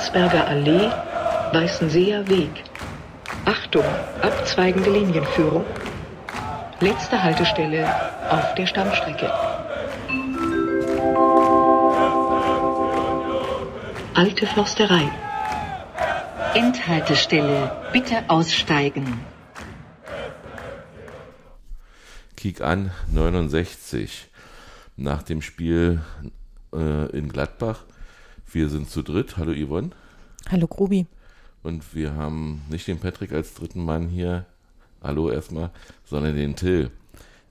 Landsberger Allee, Weißenseer Weg. Achtung, abzweigende Linienführung. Letzte Haltestelle auf der Stammstrecke. Alte Försterei. Endhaltestelle, bitte aussteigen. Kick an 69 nach dem Spiel äh, in Gladbach. Wir sind zu dritt. Hallo Yvonne. Hallo Grubi. Und wir haben nicht den Patrick als dritten Mann hier. Hallo erstmal, sondern den Till.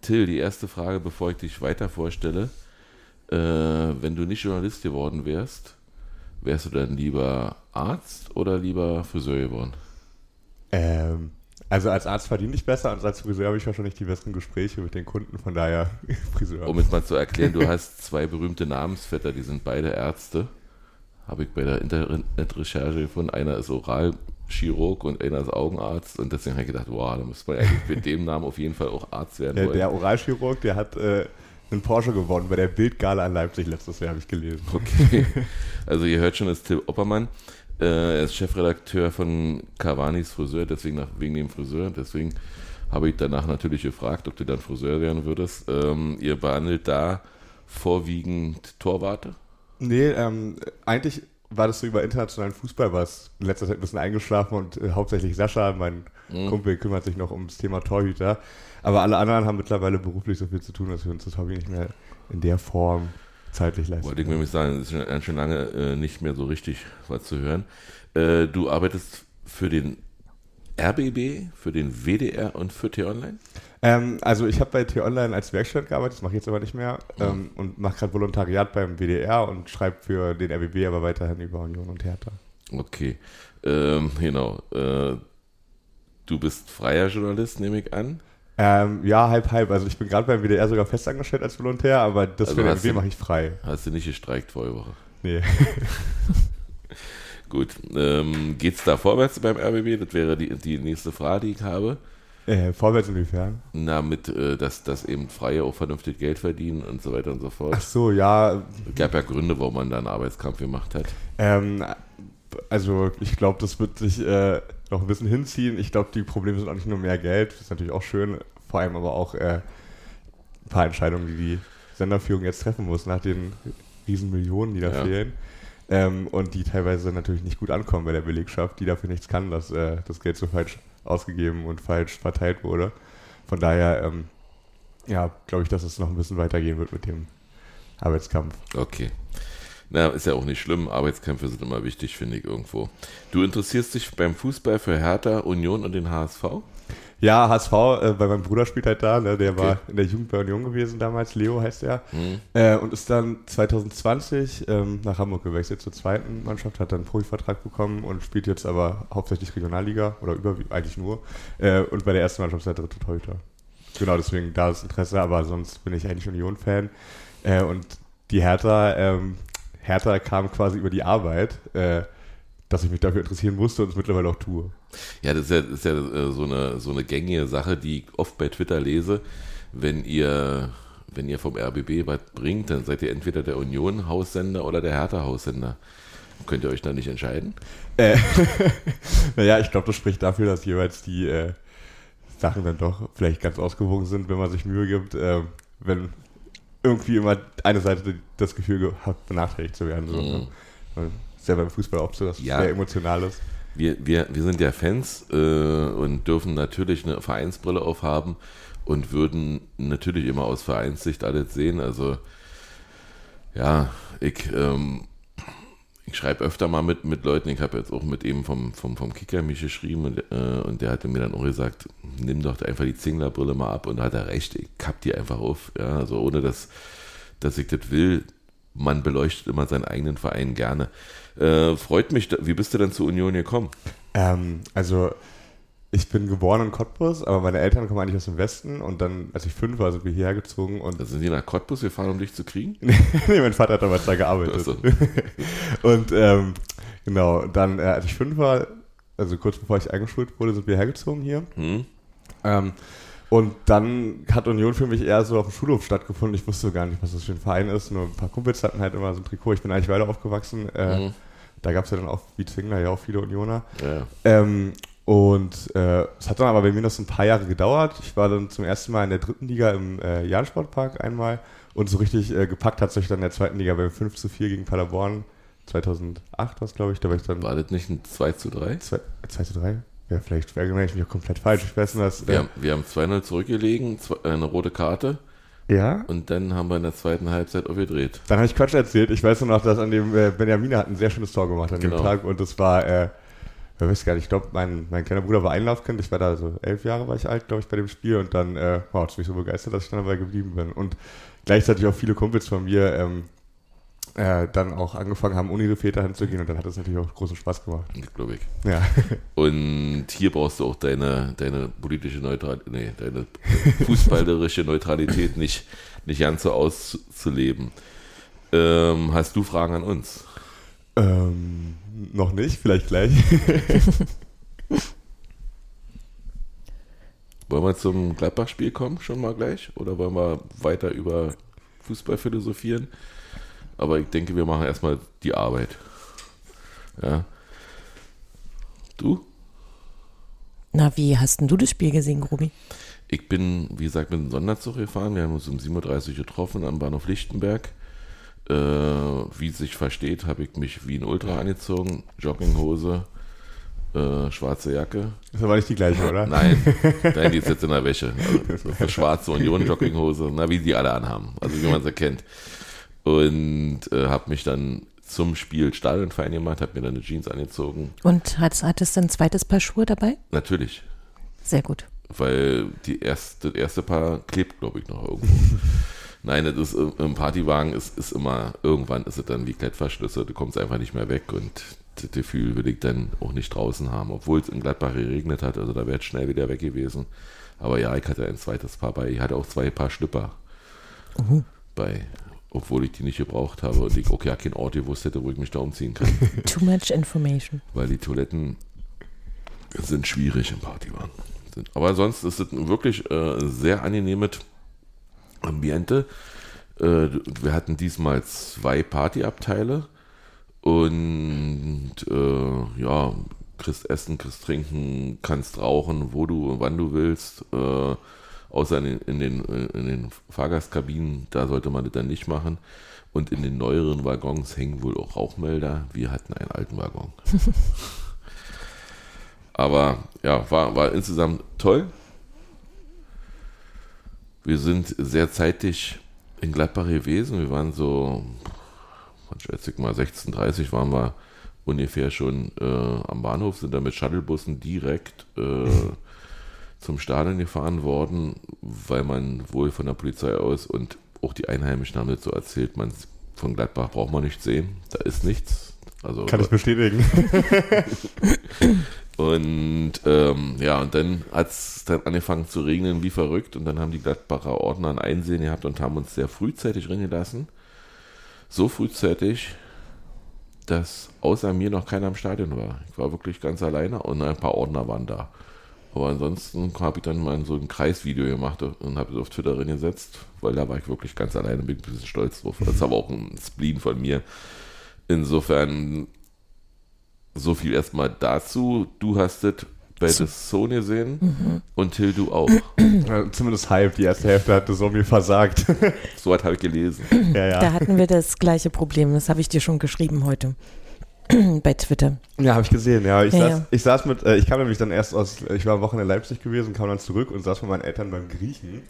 Till, die erste Frage, bevor ich dich weiter vorstelle. Äh, wenn du nicht Journalist geworden wärst, wärst du dann lieber Arzt oder lieber Friseur geworden? Ähm, also als Arzt verdiene ich besser und als Friseur habe ich wahrscheinlich die besseren Gespräche mit den Kunden, von daher Friseur. Um es mal zu erklären, du hast zwei berühmte Namensvetter, die sind beide Ärzte. Habe ich bei der Internetrecherche gefunden. Einer ist Oralchirurg und einer ist Augenarzt. Und deswegen habe ich gedacht, wow, da muss man eigentlich mit dem Namen auf jeden Fall auch Arzt werden der, wollen. Der Oralchirurg, der hat äh, einen Porsche gewonnen bei der Bildgala in Leipzig letztes Jahr, habe ich gelesen. Okay. Also ihr hört schon, das ist Till Oppermann. Äh, er ist Chefredakteur von Cavanis Friseur, deswegen nach, wegen dem Friseur. Deswegen habe ich danach natürlich gefragt, ob du dann Friseur werden würdest. Ähm, ihr behandelt da vorwiegend Torwarte? Nee, ähm, eigentlich war das so über internationalen Fußball was in letzter Zeit ein bisschen eingeschlafen und äh, hauptsächlich Sascha, mein mhm. Kumpel, kümmert sich noch ums Thema Torhüter. Aber alle anderen haben mittlerweile beruflich so viel zu tun, dass wir uns das Hobby nicht mehr in der Form zeitlich leisten. Wollte ich nämlich sagen, es ist schon, schon lange äh, nicht mehr so richtig was zu hören. Äh, du arbeitest für den RBB, für den WDR und für T-Online? Ähm, also ich habe bei T-Online als Werkstatt gearbeitet, das mache ich jetzt aber nicht mehr ähm, und mache gerade Volontariat beim WDR und schreibe für den RBB aber weiterhin über Union und Hertha. Okay, ähm, genau. Äh, du bist freier Journalist, nehme ich an. Ähm, ja, halb, halb. Also ich bin gerade beim WDR sogar festangestellt als Volontär, aber das also für den RBB mache ich frei. Hast du nicht gestreikt vorige Woche? Nee. Gut. Ähm, Geht es da vorwärts beim RBB? Das wäre die, die nächste Frage, die ich habe. Äh, vorwärts inwiefern? Na, mit, äh, dass, dass eben Freie auch vernünftig Geld verdienen und so weiter und so fort. Ach so, ja. Es gab ja Gründe, warum man da einen Arbeitskampf gemacht hat. Ähm, also, ich glaube, das wird sich äh, noch ein bisschen hinziehen. Ich glaube, die Probleme sind auch nicht nur mehr Geld, das ist natürlich auch schön, vor allem aber auch äh, ein paar Entscheidungen, die die Senderführung jetzt treffen muss, nach den riesen Millionen, die da ja. fehlen. Ähm, und die teilweise natürlich nicht gut ankommen bei der Belegschaft, die dafür nichts kann, dass äh, das Geld so falsch ausgegeben und falsch verteilt wurde. Von daher, ähm, ja, glaube ich, dass es noch ein bisschen weitergehen wird mit dem Arbeitskampf. Okay. Na, ist ja auch nicht schlimm. Arbeitskämpfe sind immer wichtig, finde ich irgendwo. Du interessierst dich beim Fußball für Hertha, Union und den HSV? Ja, HSV, äh, weil mein Bruder spielt halt da, ne? der okay. war in der Jugend bei Union gewesen damals, Leo heißt er, mhm. äh, und ist dann 2020 ähm, nach Hamburg gewechselt zur zweiten Mannschaft, hat dann einen Profivertrag bekommen und spielt jetzt aber hauptsächlich Regionalliga oder über, eigentlich nur äh, und bei der ersten Mannschaft ist er dritte Torhüter. Genau, deswegen da ist Interesse, aber sonst bin ich eigentlich Union-Fan äh, und die Hertha, ähm, Hertha kam quasi über die Arbeit, äh, dass ich mich dafür interessieren musste und es mittlerweile auch tue. Ja, das ist ja, das ist ja äh, so, eine, so eine gängige Sache, die ich oft bei Twitter lese. Wenn ihr, wenn ihr vom RBB was bringt, dann seid ihr entweder der Union-Haussender oder der Hertha-Haussender. Könnt ihr euch da nicht entscheiden? Äh, naja, ich glaube, das spricht dafür, dass jeweils die äh, Sachen dann doch vielleicht ganz ausgewogen sind, wenn man sich Mühe gibt. Äh, wenn irgendwie immer eine Seite das Gefühl hat, benachteiligt zu werden. So, ne? mhm ja beim Fußball auch so, dass ja. es sehr emotional ist. Wir, wir, wir sind ja Fans äh, und dürfen natürlich eine Vereinsbrille aufhaben und würden natürlich immer aus Vereinssicht alles sehen. Also ja, ich, ähm, ich schreibe öfter mal mit, mit Leuten, ich habe jetzt auch mit eben vom, vom, vom Kicker mich geschrieben und, äh, und der hatte mir dann auch gesagt, nimm doch einfach die Zinglerbrille mal ab und da hat er recht, ich kapp die einfach auf. Ja, also ohne dass, dass ich das will, man beleuchtet immer seinen eigenen Verein gerne. Äh, freut mich, wie bist du denn zur Union gekommen? Ähm, also ich bin geboren in Cottbus, aber meine Eltern kommen eigentlich aus dem Westen und dann, als ich fünf war, sind wir hierher gezogen. Und da sind die nach Cottbus gefahren, um dich zu kriegen? nee, mein Vater hat damals da gearbeitet. So. und ähm, genau, dann, äh, als ich fünf war, also kurz bevor ich eingeschult wurde, sind wir hergezogen hier. Hm. Ähm, und dann hat Union für mich eher so auf dem Schulhof stattgefunden. Ich wusste gar nicht, was das für ein Verein ist. Nur ein paar Kumpels hatten halt immer so ein Trikot. Ich bin eigentlich weiter aufgewachsen. Äh, mhm Da gab es ja dann auch, wie Zwingler, ja auch viele Unioner. Ja. Ähm, und äh, es hat dann aber bei mir noch so ein paar Jahre gedauert. Ich war dann zum ersten Mal in der dritten Liga im äh, Jahn-Sportpark einmal und so richtig äh, gepackt hat sich dann in der zweiten Liga beim 5 zu 4 gegen Paderborn. 2008 war es, glaube ich. Da war ich dann War das nicht ein 2 zu 3? 2, 2 zu 3. Ja, vielleicht erinnere ich mich auch komplett falsch. Ich weiß nur, dass. Wir Äh, haben, wir haben 2-0 zurückgelegen, zwei, eine rote Karte ja, und dann haben wir in der zweiten Halbzeit aufgedreht. dann habe ich Quatsch erzählt. Ich weiß nur noch, dass an dem äh, Benjamin hat ein sehr schönes Tor gemacht an Genau. dem Tag und das war. Äh, ich weiß gar nicht, ich glaube, mein, mein kleiner Bruder war Einlaufkind. Ich war da so elf Jahre war ich alt, glaube ich, bei dem Spiel. Und dann äh, wow, hat es mich so begeistert, dass ich dann dabei geblieben bin. Und gleichzeitig auch viele Kumpels von mir ähm, äh, dann auch angefangen haben, ohne ihre Väter hinzugehen. Und dann hat es natürlich auch großen Spaß gemacht. glaube ich. Ja, Und hier brauchst du auch deine, deine politische Neutralität, nee, deine fußballerische Neutralität nicht, nicht ganz so auszuleben. Ähm, hast du Fragen an uns? ähm, noch nicht, vielleicht gleich. Wollen wir zum Gladbach-Spiel kommen, schon mal gleich? Oder wollen wir weiter über Fußball philosophieren? Aber ich denke, wir machen erstmal die Arbeit. Ja. Du? Na, wie hast denn du das Spiel gesehen, Grubi? Ich bin, wie gesagt, mit dem Sonderzug gefahren. Wir haben uns um 7.30 Uhr getroffen am Bahnhof Lichtenberg. Äh, wie sich versteht, habe ich mich wie ein Ultra angezogen. Jogginghose, äh, schwarze Jacke. Das war nicht die gleiche, oder? Nein, nein, die ist jetzt in der Wäsche. Also, für schwarze Union Jogginghose, na, wie die alle anhaben. Also wie man sie kennt. Und äh, habe mich dann zum Spiel Stadionverein gemacht, habe mir dann eine Jeans angezogen. Und hat, hattest du ein zweites Paar Schuhe dabei? Natürlich, Sehr gut. weil die erste, das erste Paar klebt, glaube ich, noch irgendwo. Nein, das ist im- Partywagen ist, ist immer, irgendwann ist es dann wie Klettverschlüsse, du kommst einfach nicht mehr weg und das Gefühl will ich dann auch nicht draußen haben, obwohl es in Gladbach geregnet hat, also da wäre es schnell wieder weg gewesen. Aber ja, ich hatte ein zweites Paar bei, ich hatte auch zwei Paar Schlipper bei, obwohl ich die nicht gebraucht habe und ich auch ja keinen Ort gewusst hätte, wo ich mich da umziehen kann, Too much information. weil die Toiletten sind schwierig im Partywagen. Aber sonst ist es wirklich äh, sehr angenehmes Ambiente. Äh, wir hatten diesmal zwei Partyabteile und äh, ja, kriegst Essen, kriegst Trinken, kannst rauchen, wo du und wann du willst. Äh, außer in den, in, den, in den Fahrgastkabinen, da sollte man das dann nicht machen. Und in den neueren Waggons hängen wohl auch Rauchmelder. Wir hatten einen alten Waggon. Aber ja, war, war insgesamt toll. Wir sind sehr zeitig in Gladbach gewesen. Wir waren so, was schätze ich mal, 16.30 waren wir ungefähr schon äh, am Bahnhof, sind dann mit Shuttlebussen direkt äh, zum Stadion gefahren worden, weil man wohl von der Polizei aus und auch die Einheimischen haben das so erzählt, man von Gladbach braucht man nicht sehen, da ist nichts. Also Kann ich bestätigen. und ähm, ja, und dann hat es dann angefangen zu regnen wie verrückt und dann haben die Gladbacher Ordner ein Einsehen gehabt und haben uns sehr frühzeitig reingelassen. So frühzeitig, dass außer mir noch keiner im Stadion war. Ich war wirklich ganz alleine und ein paar Ordner waren da. Aber ansonsten habe ich dann mal so ein Kreisvideo gemacht und habe es auf Twitter reingesetzt, weil da war ich wirklich ganz alleine, bin ein bisschen stolz drauf. Das ist aber auch ein Spleen von mir. Insofern so viel erstmal dazu. Du hast es bei The Zone gesehen und Till, du auch. Ja, Zumindest halb. Die erste Hälfte hat das mir versagt. So hat habe ich gelesen. ja, ja. Da hatten wir das gleiche Problem. Das habe ich dir schon geschrieben heute. Bei Twitter. Ja, habe ich gesehen, ja. Ich, Ja, saß, ja. ich saß mit, äh, ich kam nämlich dann erst aus, ich war eine Woche in Leipzig gewesen, kam dann zurück und saß mit meinen Eltern beim Griechen.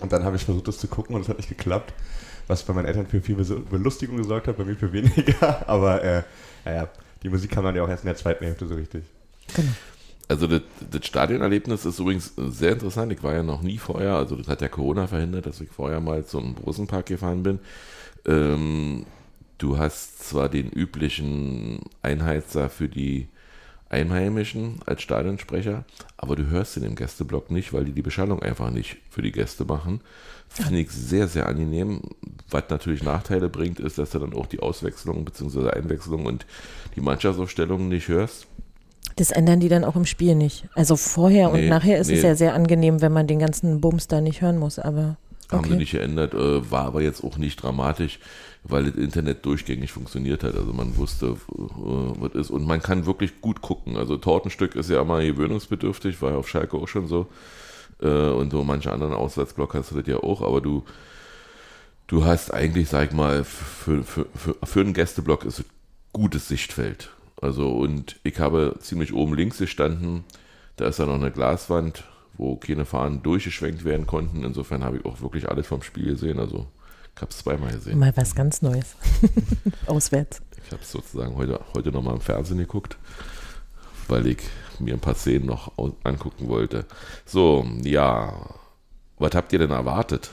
Und dann habe ich versucht, das zu gucken und es hat nicht geklappt. Was bei meinen Eltern für viel Belustigung gesorgt hat, bei mir für weniger. Aber, äh, naja, die Musik kam dann ja auch erst in der zweiten Hälfte so richtig. Genau. Also das, das Stadionerlebnis ist übrigens sehr interessant. Ich war ja noch nie vorher, also das hat ja Corona verhindert, dass ich vorher mal zum Rosenpark gefahren bin. Ähm, du hast zwar den üblichen Einheizer für die Einheimischen als Stadionsprecher, aber du hörst in dem Gästeblock nicht, weil die die Beschallung einfach nicht für die Gäste machen. Finde ich sehr, sehr angenehm. Was natürlich Nachteile bringt, ist, dass du dann auch die Auswechslung bzw. Einwechslung und die Mannschaftsaufstellung nicht hörst. Das ändern die dann auch im Spiel nicht. Also vorher und Nee, nachher ist es nee. ja sehr angenehm, wenn man den ganzen Bums da nicht hören muss. Aber Haben Okay. sie nicht geändert, äh, war aber jetzt auch nicht dramatisch, weil das Internet durchgängig funktioniert hat. Also man wusste, äh, was ist. Und man kann wirklich gut gucken. Also Tortenstück ist ja immer gewöhnungsbedürftig, war ja auf Schalke auch schon so. Äh, und so manche anderen Auswärtsblock hast du das ja auch, aber du, du hast eigentlich, sag ich mal, für, für, für, für einen Gästeblock ist es gutes Sichtfeld. Also und ich habe ziemlich oben links gestanden, da ist ja noch eine Glaswand, wo keine Fahnen durchgeschwenkt werden konnten. Insofern habe ich auch wirklich alles vom Spiel gesehen. Also ich habe es zweimal gesehen. Mal was ganz Neues. Auswärts. Ich habe es sozusagen heute, heute nochmal im Fernsehen geguckt, weil ich mir ein paar Szenen noch angucken wollte. So, ja, was habt ihr denn erwartet?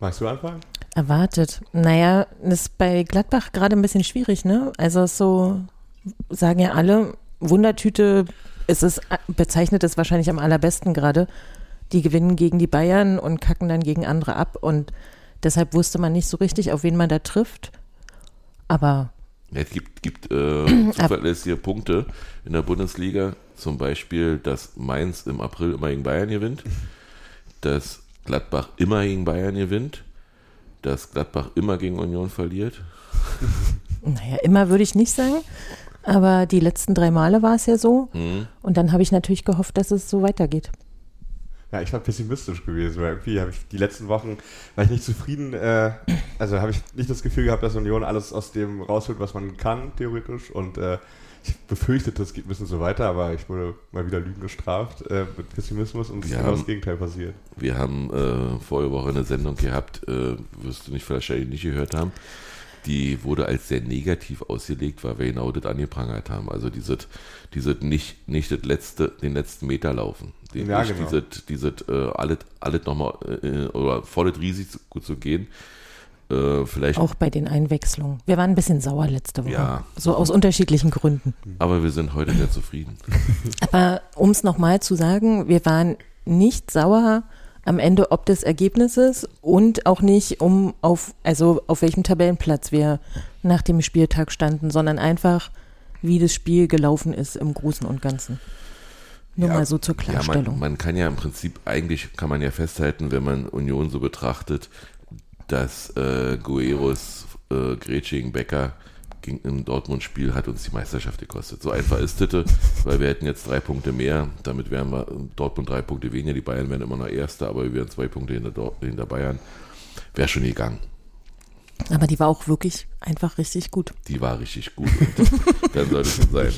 Magst du anfangen? Erwartet. Naja, das ist bei Gladbach gerade ein bisschen schwierig, ne? Also es ist so, sagen ja alle, Wundertüte, es ist, bezeichnet es wahrscheinlich am allerbesten gerade. Die gewinnen gegen die Bayern und kacken dann gegen andere ab und deshalb wusste man nicht so richtig, auf wen man da trifft. Aber Ja, Es gibt, gibt äh, zuverlässige Punkte in der Bundesliga. Zum Beispiel, dass Mainz im April immer gegen Bayern gewinnt, dass Gladbach immer gegen Bayern gewinnt, dass Gladbach immer gegen Union verliert. naja, immer würde ich nicht sagen. Aber die letzten drei Male war es ja so. Hm. Und dann habe ich natürlich gehofft, dass es so weitergeht. Ja, ich war pessimistisch gewesen, weil irgendwie habe ich die letzten Wochen, war ich nicht zufrieden, äh, also habe ich nicht das Gefühl gehabt, dass Union alles aus dem rausholt, was man kann, theoretisch. Und äh, ich befürchtete, es geht ein bisschen so weiter, aber ich wurde mal wieder Lügen gestraft äh, mit Pessimismus und es ist genau das Gegenteil passiert. Wir haben äh, vorige Woche eine Sendung gehabt, äh, wirst du nicht wahrscheinlich nicht gehört haben. Die wurde als sehr negativ ausgelegt, weil wir genau das angeprangert haben. Also dieses, dieses nicht, nicht das letzte, den letzten Meter laufen. Den, Ja, genau. dieses, dieses äh, alles, alles nochmal äh, oder voll das Risiko zu gehen. Äh, vielleicht, Auch bei den Einwechslungen. Wir waren ein bisschen sauer letzte Woche. Ja. So aus unterschiedlichen Gründen. aber wir sind heute sehr zufrieden. Aber um es nochmal zu sagen, wir waren nicht sauer am Ende ob des Ergebnisses und auch nicht um auf, also auf welchem Tabellenplatz wir nach dem Spieltag standen, sondern einfach, wie das Spiel gelaufen ist im Großen und Ganzen. Nur Ja, mal so zur Ja, Klarstellung. man, man kann ja im Prinzip, eigentlich kann man ja festhalten, wenn man Union so betrachtet, dass äh, Gueros äh, Grätsche gegen Becker ging im Dortmund-Spiel hat uns die Meisterschaft gekostet. So einfach ist Titte, weil wir hätten jetzt drei Punkte mehr, damit wären wir Dortmund drei Punkte weniger, die Bayern wären immer noch Erster, aber wir wären zwei Punkte hinter, Dort- hinter Bayern. Wäre schon gegangen. Aber die war auch wirklich einfach richtig gut. Die war richtig gut. Dann sollte es so sein.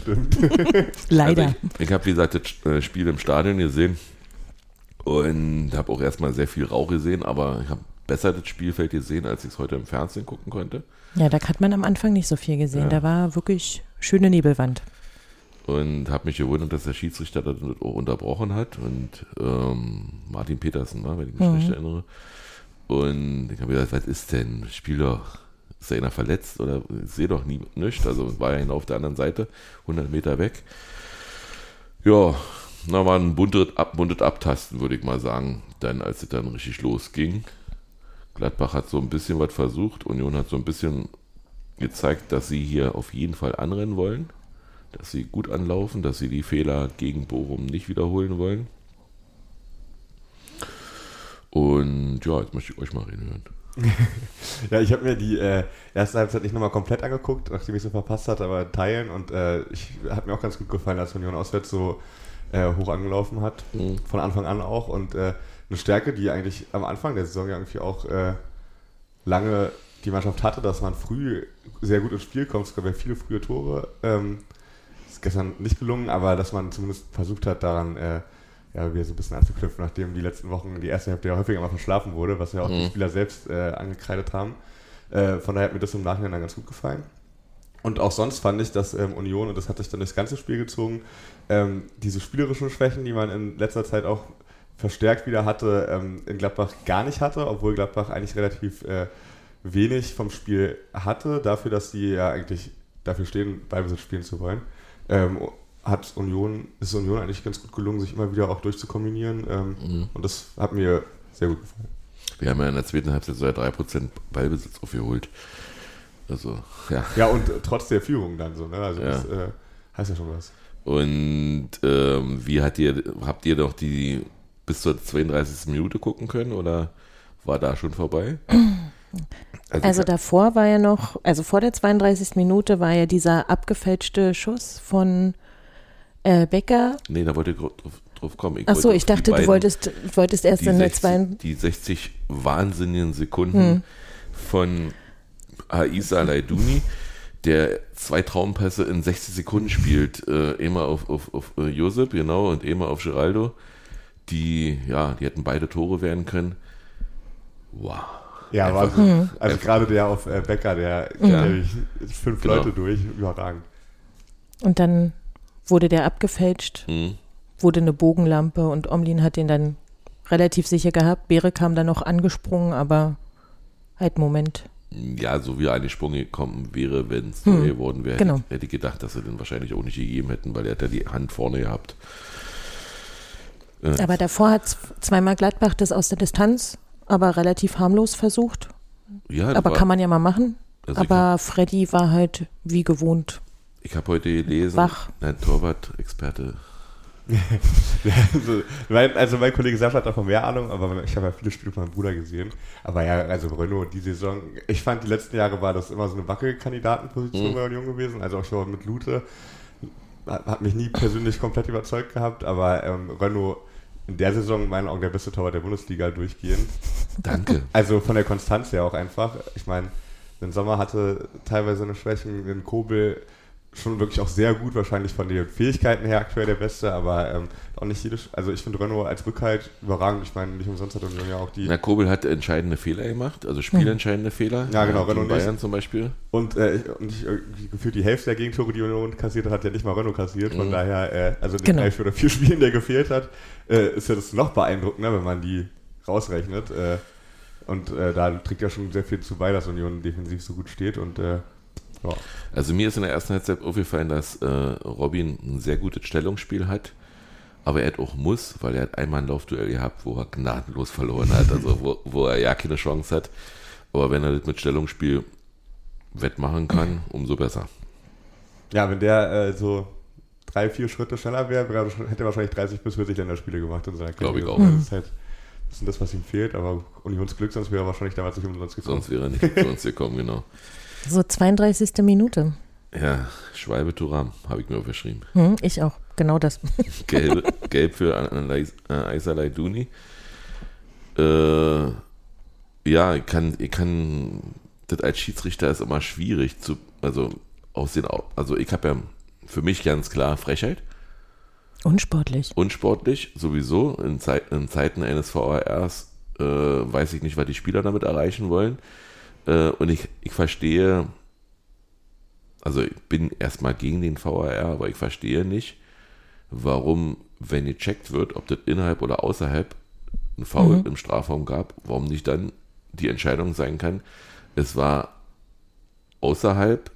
Leider. Also ich ich habe, wie gesagt, das äh, Spiel im Stadion gesehen und habe auch erstmal sehr viel Rauch gesehen, aber ich habe besser das Spielfeld gesehen, als ich es heute im Fernsehen gucken konnte. ja, da hat man am Anfang nicht so viel gesehen. Ja. Da war wirklich schöne Nebelwand. Und habe mich gewundert, dass der Schiedsrichter das auch unterbrochen hat. Und ähm, Martin Petersen, ne, wenn ich mich Mhm. recht erinnere. Und ich habe gesagt, was ist denn? Spiel doch, ist da einer verletzt oder sehe doch nie nichts. Also war ja genau auf der anderen Seite, 100 Meter weg. Ja, na war ein buntes, ab, buntes Abtasten, würde ich mal sagen, dann als es dann richtig losging. Gladbach hat so ein bisschen was versucht, Union hat so ein bisschen gezeigt, dass sie hier auf jeden Fall anrennen wollen, dass sie gut anlaufen, dass sie die Fehler gegen Bochum nicht wiederholen wollen. Und ja, jetzt möchte ich euch mal reden hören. Ja, ich habe mir die äh, erste Halbzeit nicht nochmal komplett angeguckt, nachdem ich so verpasst hatte, aber Teilen und äh, ich hat mir auch ganz gut gefallen, als Union auswärts so äh, hoch angelaufen hat, Mhm. von Anfang an auch und äh, eine Stärke, die eigentlich am Anfang der Saison ja irgendwie auch äh, lange die Mannschaft hatte, dass man früh sehr gut ins Spiel kommt. Es gab ja viele frühe Tore. Ähm, ist gestern nicht gelungen, aber dass man zumindest versucht hat, daran äh, ja, wieder so ein bisschen anzuknüpfen, nachdem die letzten Wochen die erste Hälfte ja häufiger mal verschlafen wurde, was ja auch die Mhm. Spieler selbst äh, angekreidet haben. Äh, von daher hat mir das im Nachhinein dann ganz gut gefallen. Und auch sonst fand ich, dass ähm, Union, und das hat sich dann durchs ganze Spiel gezogen, ähm, diese spielerischen Schwächen, die man in letzter Zeit auch verstärkt wieder hatte, ähm, in Gladbach gar nicht hatte, obwohl Gladbach eigentlich relativ äh, wenig vom Spiel hatte, dafür, dass sie ja eigentlich dafür stehen, Ballbesitz spielen zu wollen. Ähm, hat Union, ist Union eigentlich ganz gut gelungen, sich immer wieder auch durchzukombinieren. Ähm, Mhm. Und das hat mir sehr gut gefallen. Wir haben ja in der zweiten Halbzeit so 3% Ballbesitz aufgeholt. Also, ja. Ja, und äh, trotz der Führung dann so, ne? Also Ja. das äh, heißt ja schon was. Und ähm, wie hat ihr, habt ihr doch die bis zur 32. Minute gucken können oder war da schon vorbei? Also ich- davor war ja noch, also vor der 32. Minute war ja dieser abgefälschte Schuss von äh, Becker. nee, da wollte ich drauf, drauf kommen. Ich Ach so, ich dachte, du wolltest, wolltest erst in der 60, zwei. die 60 wahnsinnigen Sekunden Hm. von Aisa Laiduni, der zwei Traumpässe in 60 Sekunden spielt, äh, einmal auf, auf, auf äh, Josep, genau, und einmal auf Geraldo, die, ja, die hätten beide Tore werden können. Wow. Ja, aber Einfach- also, also gerade der auf äh, Becker, der nämlich fünf Genau. Leute durch, überragend. Und dann wurde der abgefälscht, Hm. wurde eine Bogenlampe und Omlin hat den dann relativ sicher gehabt. Beere kam dann noch angesprungen, aber halt Moment. Ja, so wie er angesprungen gekommen wäre, wenn es Hm, neu geworden wäre, genau. hätte, hätte ich gedacht, dass sie den wahrscheinlich auch nicht gegeben hätten, weil er hat ja die Hand vorne gehabt. Äh, Aber davor hat zweimal Gladbach das aus der Distanz, aber relativ harmlos versucht. ja, Aber war- kann man ja mal machen. also aber Freddy war halt wie gewohnt. Ich habe heute gelesen, Wach. ein Torwart-Experte. also, mein, also mein Kollege Sascha hat davon mehr Ahnung, aber ich habe ja viele Spiele von meinem Bruder gesehen. Aber ja, also Renault, die Saison, ich fand die letzten Jahre war das immer so eine Wackelkandidatenposition Mhm. bei Union gewesen. Also auch schon mit Lute. Hat, hat mich nie persönlich komplett überzeugt gehabt, aber ähm, Renault in der Saison in meinen Augen der beste Torwart der Bundesliga durchgehend. Danke. Also von der Konstanz her auch einfach. Ich meine, den Sommer hatte teilweise eine Schwächen, den Kobel schon wirklich auch sehr gut, wahrscheinlich von den Fähigkeiten her aktuell der Beste, aber ähm, auch nicht jedes. Also ich finde Renault als Rückhalt überragend. Ich meine, nicht umsonst hat Union ja auch die. Na, Kobel hat entscheidende Fehler gemacht, also spielentscheidende Fehler. Ja, genau, gegen Renault nicht. Bayern zum Beispiel. Und, äh, ich- und ich, irgendwie gefühlt die Hälfte der Gegentore, die Union kassiert hat, hat ja nicht mal Renault kassiert. Von Mhm. daher, äh, also in den Genau. drei vier oder vier Spielen, der gefehlt hat, äh, ist ja das noch beeindruckender, wenn man die rausrechnet. Äh, und äh, da trägt ja schon sehr viel zu bei, dass Union defensiv so gut steht. Und äh, ja. Also mir ist in der ersten Halbzeit aufgefallen, dass äh, Robin ein sehr gutes Stellungsspiel hat, aber er hat auch muss, weil er hat einmal ein Laufduell gehabt, wo er gnadenlos verloren hat, also wo, wo er ja keine Chance hat. Aber wenn er das mit Stellungsspiel wettmachen kann, umso besser. Ja, wenn der äh, so drei, vier Schritte schneller wäre, hätte er wahrscheinlich 30 bis 40 Länderspiele gemacht in seiner Glaub ich auch. Das ist halt das, ist das, was ihm fehlt, aber Unionsglück, sonst wäre er wahrscheinlich damals nicht umsonst gekommen. Sonst wäre er nicht zu uns gekommen, genau. So 32. Minute. Ja, Schwalbe Turam, habe ich mir aufgeschrieben. Hm, ich auch. Genau das. Gelb, gelb für äh, Aisa Laiduni. Äh, ja, ich kann, ich kann, das als Schiedsrichter ist immer schwierig zu, also aus den, also ich habe ja für mich ganz klar Frechheit, Unsportlich. unsportlich sowieso. In, Zeit, in Zeiten eines VARs äh, weiß ich nicht, was die Spieler damit erreichen wollen. Äh, und ich, ich verstehe, also ich bin erstmal gegen den VAR, aber ich verstehe nicht, warum, wenn gecheckt wird, ob das innerhalb oder außerhalb ein Foul Mhm. im Strafraum gab, warum nicht dann die Entscheidung sein kann, es war außerhalb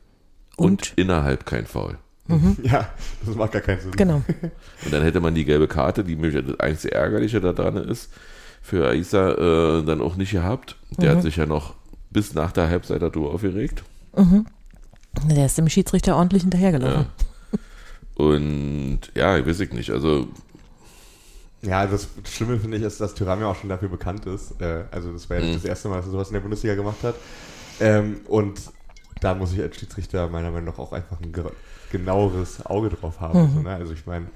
und, Und? innerhalb kein Foul. Ja, das macht gar keinen Sinn. Genau. Und dann hätte man die gelbe Karte, die mir das einzige Ärgerliche da dran ist, für Aisa äh, dann auch nicht gehabt. Der hat sich ja noch bis nach der Halbzeit darüber aufgeregt. Der ist dem Schiedsrichter ordentlich hinterhergelaufen. Ja. Und ja, ich weiß ich nicht. Also, Ja, das Schlimme finde ich ist, dass Tyram ja auch schon dafür bekannt ist. Äh, also das war ja Mhm. das erste Mal, dass er sowas in der Bundesliga gemacht hat. Ähm, und da muss ich als Schiedsrichter meiner Meinung nach auch einfach ein ge genaueres Auge drauf haben. Mhm. Ne? Also ich meine,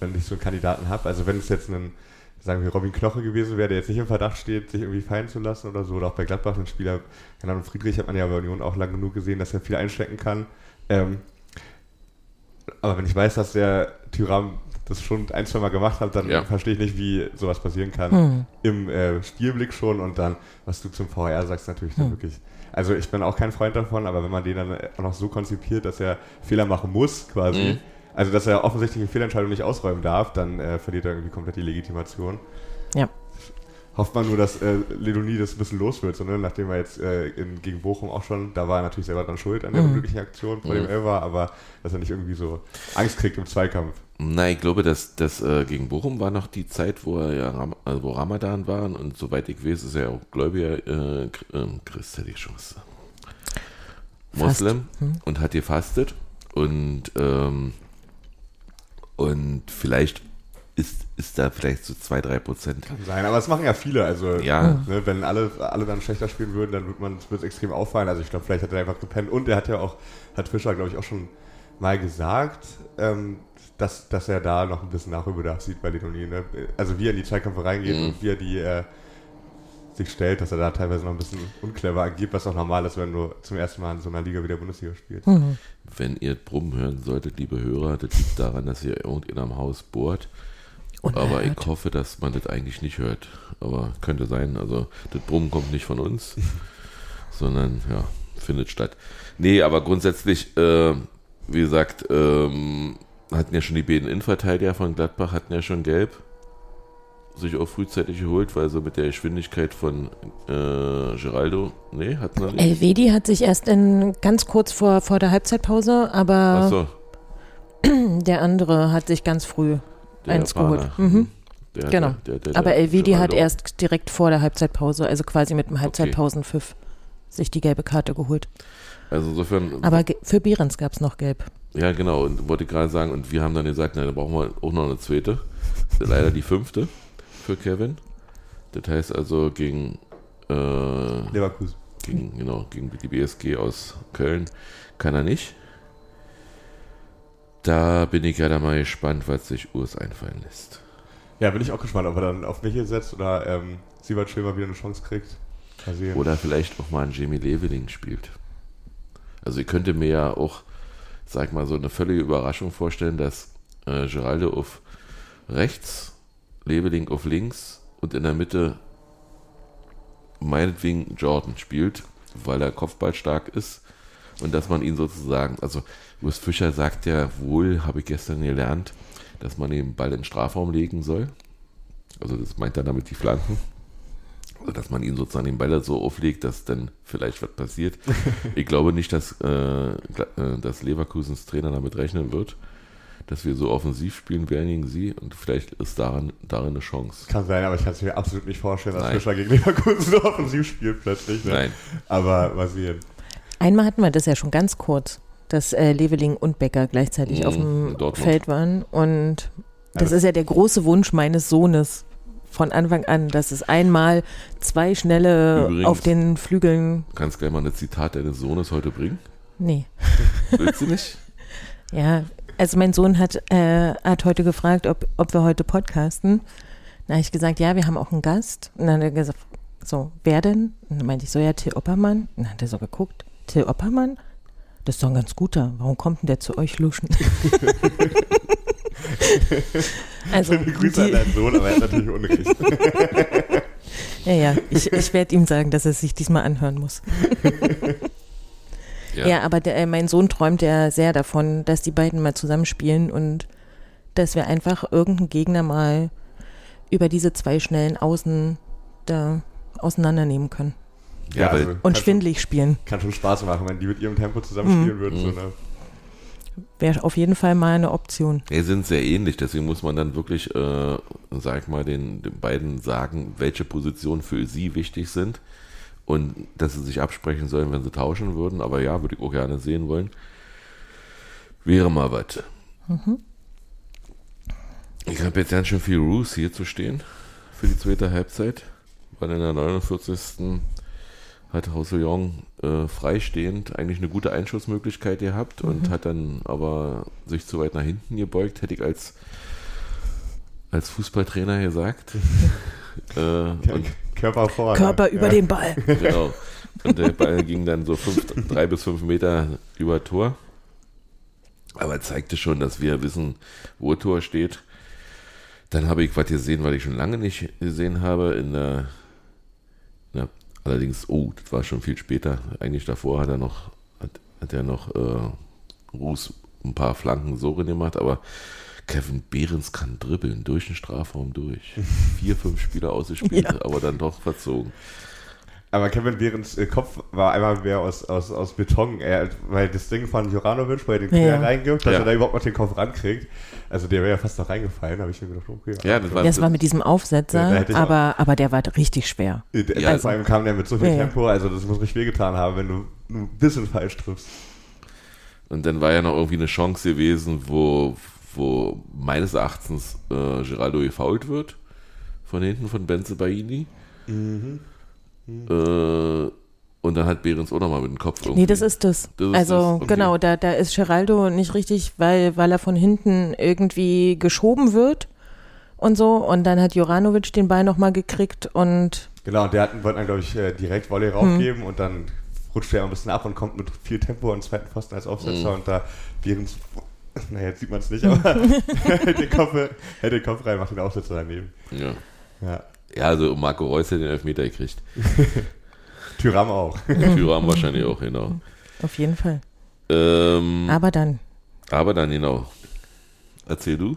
wenn ich so einen Kandidaten habe, also wenn es jetzt ein, sagen wir, Robin Knoche gewesen wäre, der jetzt nicht im Verdacht steht, sich irgendwie fallen zu lassen oder so, oder auch bei Gladbach ein Spieler, keine Ahnung, Friedrich hat man ja bei Union auch lang genug gesehen, dass er viel einstecken kann. Ähm, aber wenn ich weiß, dass der Tyram das schon ein, zwei Mal gemacht hat, dann Ja. verstehe ich nicht, wie sowas passieren kann. Hm. Im äh, Spielblick schon und dann, was du zum VR sagst, natürlich dann Hm. wirklich. Also ich bin auch kein Freund davon, aber wenn man den dann auch noch so konzipiert, dass er Fehler machen muss, quasi, Mhm. Also dass er offensichtlich eine Fehlentscheidung nicht ausräumen darf, dann äh, verliert er irgendwie komplett die Legitimation. Ja. Hofft man nur, dass äh, Ledonie das ein bisschen los wird, so, ne? nachdem er jetzt äh, in, gegen Bochum auch schon, da war er natürlich selber dran schuld an der Mhm. unglücklichen Aktion vor Mhm. dem Elfer, aber dass er nicht irgendwie so Angst kriegt im Zweikampf. nein, ich glaube, dass das äh, gegen Bochum war noch die Zeit, wo er ja Ram also wo Ramadan war und soweit ich weiß, ist er auch Gläubiger äh, ähm, Christ, hätte ich schon gesagt. Moslem Hm. und hat gefastet und ähm, und vielleicht ist, ist da vielleicht so 2, 3 Prozent. Kann sein, aber das machen ja viele. Also, Ja. ne, wenn alle, alle dann schlechter spielen würden, dann wird man es extrem auffallen. Also, ich glaube, vielleicht hat er einfach gepennt. Und er hat ja auch, hat Fischer, glaube ich, auch schon mal gesagt, ähm, dass, dass er da noch ein bisschen Nachholbedarf sieht bei Lenoni. Ne? Also, wie er in die Zweikämpfe reingeht Mhm. und wie er die äh, sich stellt, dass er da teilweise noch ein bisschen unclever agiert, was auch normal ist, wenn du zum ersten Mal in so einer Liga wie der Bundesliga spielst. Wenn ihr Brummen hören solltet, liebe Hörer, das liegt daran, dass ihr irgendjemand am Haus bohrt. Aber Unerhört. ich hoffe, dass man das eigentlich nicht hört. Aber könnte sein. Also das Brummen kommt nicht von uns, sondern ja, findet statt. Nee, aber grundsätzlich, äh, wie gesagt, ähm, hatten ja schon die beiden Innenverteidiger von Gladbach, hatten ja schon gelb sich auch frühzeitig geholt, weil so mit der Geschwindigkeit von äh, Geraldo, nee, hatten wir nicht. Elvedi hat sich erst in ganz kurz vor, vor der Halbzeitpause, aber Achso, der andere hat sich ganz früh der eins Japaner. geholt. Mhm. Der, Genau. Der, der, Aber Elvedi hat erst direkt vor der Halbzeitpause, also quasi mit dem Halbzeitpausenpfiff, sich die gelbe Karte geholt. Also insofern, Aber für Behrens gab es noch gelb. ja genau, und wollte gerade sagen, und wir haben dann gesagt, na, da brauchen wir auch noch eine zweite. Leider die fünfte für Kevin. Das heißt also gegen, äh, Leverkusen. gegen, genau, gegen die BSG aus Köln kann er nicht. Da bin ich ja dann mal gespannt, was sich Urs einfallen lässt. Ja, bin ich auch gespannt, ob er dann auf mich setzt oder ähm, Siebert Schömer wieder eine Chance kriegt. Sehen. Oder vielleicht auch mal ein Jamie Leveling spielt. Also ich könnte mir ja auch, sag mal, so eine völlige Überraschung vorstellen, dass äh, Geraldo auf rechts, Leveling auf links und in der Mitte meinetwegen Jordan spielt, weil er kopfballstark ist und dass man ihn sozusagen, also Urs Fischer sagt ja wohl, habe ich gestern gelernt, dass man den Ball in den Strafraum legen soll. Also das meint er damit die Flanken. Also dass man ihn sozusagen den Ball so auflegt, dass dann vielleicht was passiert. ich glaube nicht, dass, äh, äh, dass Leverkusens Trainer damit rechnen wird, dass wir so offensiv spielen werden gegen sie und vielleicht ist daran, darin eine Chance. Kann sein, aber ich kann es mir absolut nicht vorstellen, dass Nein. Fischer gegen Leverkusen so offensiv spielt plötzlich. Ne? Nein. Aber mal sehen. Einmal hatten wir das ja schon ganz kurz, dass äh, Leveling und Becker gleichzeitig Mhm, auf in dem Dortmund. Feld waren. Und das Also- ist ja der große Wunsch meines Sohnes von Anfang an, dass es einmal zwei schnelle Übrigens- auf den Flügeln. Du kannst gleich mal ein Zitat deines Sohnes heute bringen. Nee. Willst du nicht? Ja, also mein Sohn hat, äh, hat heute gefragt, ob, ob wir heute podcasten. Dann habe ich gesagt, ja, wir haben auch einen Gast. Und dann hat er gesagt, so, wer denn? Und dann meinte ich so, ja, Till Oppermann. Und dann hat er so geguckt, Till Oppermann? Das ist doch ein ganz guter. Warum kommt denn der zu euch luschen? also, Schöne Grüße an deinen Sohn, aber er hat natürlich Unrecht. ja, ja, ich, ich werde ihm sagen, dass er sich diesmal anhören muss. Ja, aber der, äh, mein Sohn träumt ja sehr davon, dass die beiden mal zusammenspielen und dass wir einfach irgendeinen Gegner mal über diese zwei schnellen Außen da auseinandernehmen können Ja, also, und kann schon- schwindlig spielen. Kann schon Spaß machen, wenn die mit ihrem Tempo zusammenspielen Mhm. würden. So, Mhm. ne? Wäre auf jeden Fall mal eine Option. Die sind sehr ähnlich, deswegen muss man dann wirklich, äh, sag ich mal, den, den beiden sagen, welche Positionen für sie wichtig sind und dass sie sich absprechen sollen, wenn sie tauschen würden. Aber ja, würde ich auch gerne sehen wollen. Wäre mal was. Ich habe jetzt ganz schön viel Roos hier zu stehen für die zweite Halbzeit, weil in der 49. hat Roussillon äh, freistehend eigentlich eine gute Einschussmöglichkeit gehabt und hat dann aber sich zu weit nach hinten gebeugt, hätte ich als, als Fußballtrainer gesagt. äh, und, Körper vor. Körper ne? über ja. den Ball. genau. Und der Ball ging dann so fünf, drei bis fünf Meter über Tor. Aber zeigte schon, dass wir wissen, wo Tor steht. Dann habe ich was gesehen, was ich schon lange nicht gesehen habe. In der, in der, allerdings, oh, das war schon viel später. Eigentlich davor hat er noch, hat, hat er noch äh, Ruß ein paar Flanken so gemacht, aber Kevin Behrens kann dribbeln durch den Strafraum durch. Vier, fünf Spieler ausgespielt, Ja. aber dann doch verzogen. Aber Kevin Behrens äh, Kopf war einmal mehr aus, aus, aus Beton. Er, weil das Ding von Joranovic, weil er den Ja, Quer ja. reingibt, dass Ja. er da überhaupt noch den Kopf rankriegt. Also der wäre ja fast noch reingefallen, habe ich mir gedacht, okay. Ja, das war, Das war mit diesem Ja, Aufsetzer, auch- aber, aber der war richtig schwer. Äh, der- Ja, vor allem kam der mit so viel Ja, ja. Tempo, also das muss richtig wehgetan haben, wenn du ein bisschen falsch triffst. Und dann war ja noch irgendwie eine Chance gewesen, wo, wo meines Erachtens äh, Geraldo gefault wird. Von hinten von Benze Baini. Mhm. Äh, und dann hat Behrens auch nochmal mit dem Kopf irgendwie. Nee, das ist das. Das ist also das, okay. genau, da, da ist Geraldo nicht richtig, weil, weil er von hinten irgendwie geschoben wird und so. Und dann hat Joranovic den Ball nochmal gekriegt und Genau, und der hat, wollte dann, glaube ich, äh, direkt Volley raufgeben und dann rutscht er ein bisschen ab und kommt mit viel Tempo an den zweiten Pfosten als Aufsetzer und da Behrens, naja, jetzt sieht man es nicht, aber den Kopf, hält den Kopf rein, macht den Aufsetzer daneben. Ja. Ja. ja, also Marco Reus hat den Elfmeter gekriegt. Tyram auch. Tyram wahrscheinlich auch, genau. auf jeden Fall. Ähm, Aber dann, aber dann genau. Erzähl du.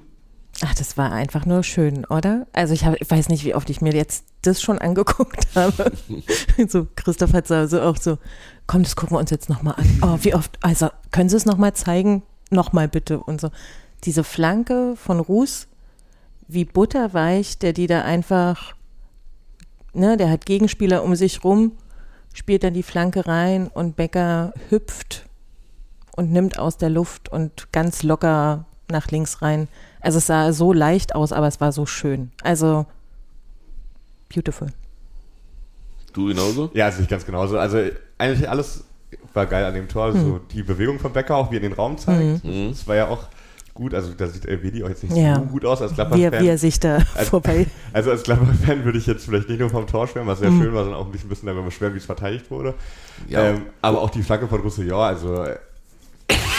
ach, das war einfach nur schön, oder? Also ich, hab, ich weiß nicht, wie oft ich mir jetzt das schon angeguckt habe. so, Christoph hat so, so auch so, komm, das gucken wir uns jetzt nochmal an. Oh, wie oft, also können Sie es nochmal zeigen? Nochmal bitte und so. Diese Flanke von Ruß, wie butterweich, der die da einfach, ne, der hat Gegenspieler um sich rum, spielt dann die Flanke rein und Becker hüpft und nimmt aus der Luft und ganz locker nach links rein. Also es sah so leicht aus, aber es war so schön. Also beautiful. Du genauso? Ja, also ich ganz genauso. Also eigentlich alles war geil an dem Tor. So die Bewegung von Becker auch, wie er den Raum zeigt. Mhm. Das war ja auch gut. Also da sieht Elvedi auch jetzt nicht Ja. so gut aus als Wie er, Gladbach-Fan. wie er sich da Also- vorbei. Also als Gladbach-Fan würde ich jetzt vielleicht nicht nur vom Tor schwärmen, was sehr Mhm. schön war, sondern auch ein bisschen, bisschen darüber beschweren, wie es verteidigt wurde. Ja. Ähm, aber auch die Flanke von Roussillon, also äh,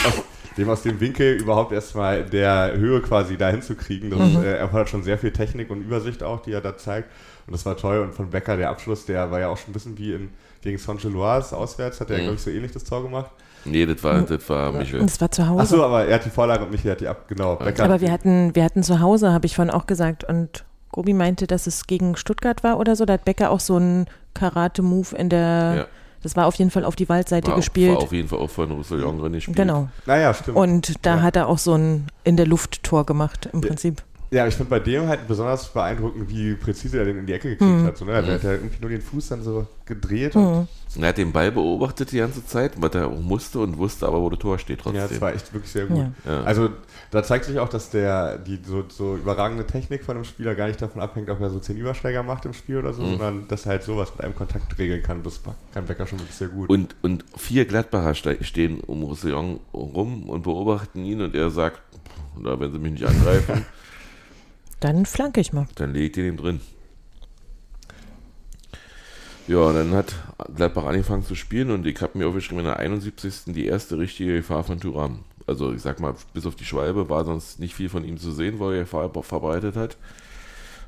aus, dem aus dem Winkel überhaupt erstmal der Höhe quasi da hinzukriegen, das Mhm. äh, erfordert schon sehr viel Technik und Übersicht auch, die er da zeigt. Und das war toll. Und von Becker der Abschluss, der war ja auch schon ein bisschen wie in, gegen Saint-Gilloise auswärts, hat er, Mhm. glaube ich, so ähnlich das Tor gemacht. Nee, das war, das war Michael. Und es war zu Hause. Achso, aber er hat die Vorlage und Michael hat die ab, genau. Becker aber wir hatten, wir hatten zu Hause, habe ich vorhin auch gesagt, und Gobi meinte, dass es gegen Stuttgart war oder so. Da hat Becker auch so einen Karate-Move in der, Ja. das war auf jeden Fall auf die Waldseite War, gespielt. war auf jeden Fall auch von Roussillon drin gespielt. genau. Naja, stimmt. Und da Ja. hat er auch so ein in der Luft Tor gemacht, im Ja. Prinzip. Ja, ich finde bei dem halt besonders beeindruckend, wie präzise er den in die Ecke gekriegt Mhm. hat. So, ne? Also Er hat ja irgendwie nur den Fuß dann so gedreht. Und, Mhm. Und Er hat den Ball beobachtet die ganze Zeit, was er auch musste und wusste aber, wo das Tor steht trotzdem. ja, das war echt wirklich sehr gut. Ja. Also da zeigt sich auch, dass der die so, so überragende Technik von einem Spieler gar nicht davon abhängt, ob er so zehn Übersteiger macht im Spiel oder so, Mhm. sondern dass er halt sowas mit einem Kontakt regeln kann. Das kann Becker schon wirklich sehr gut. Und, und vier Gladbacher ste- stehen um Roussillon rum und beobachten ihn und er sagt, na, wenn sie mich nicht angreifen, Dann flanke ich mal. dann lege ich den drin. Ja, und dann hat Gladbach angefangen zu spielen und ich habe mir aufgeschrieben, in der 71. die erste richtige Gefahr von Thuram. Also ich sag mal, bis auf die Schwalbe war sonst nicht viel von ihm zu sehen, weil er Gefahr verbreitet hat.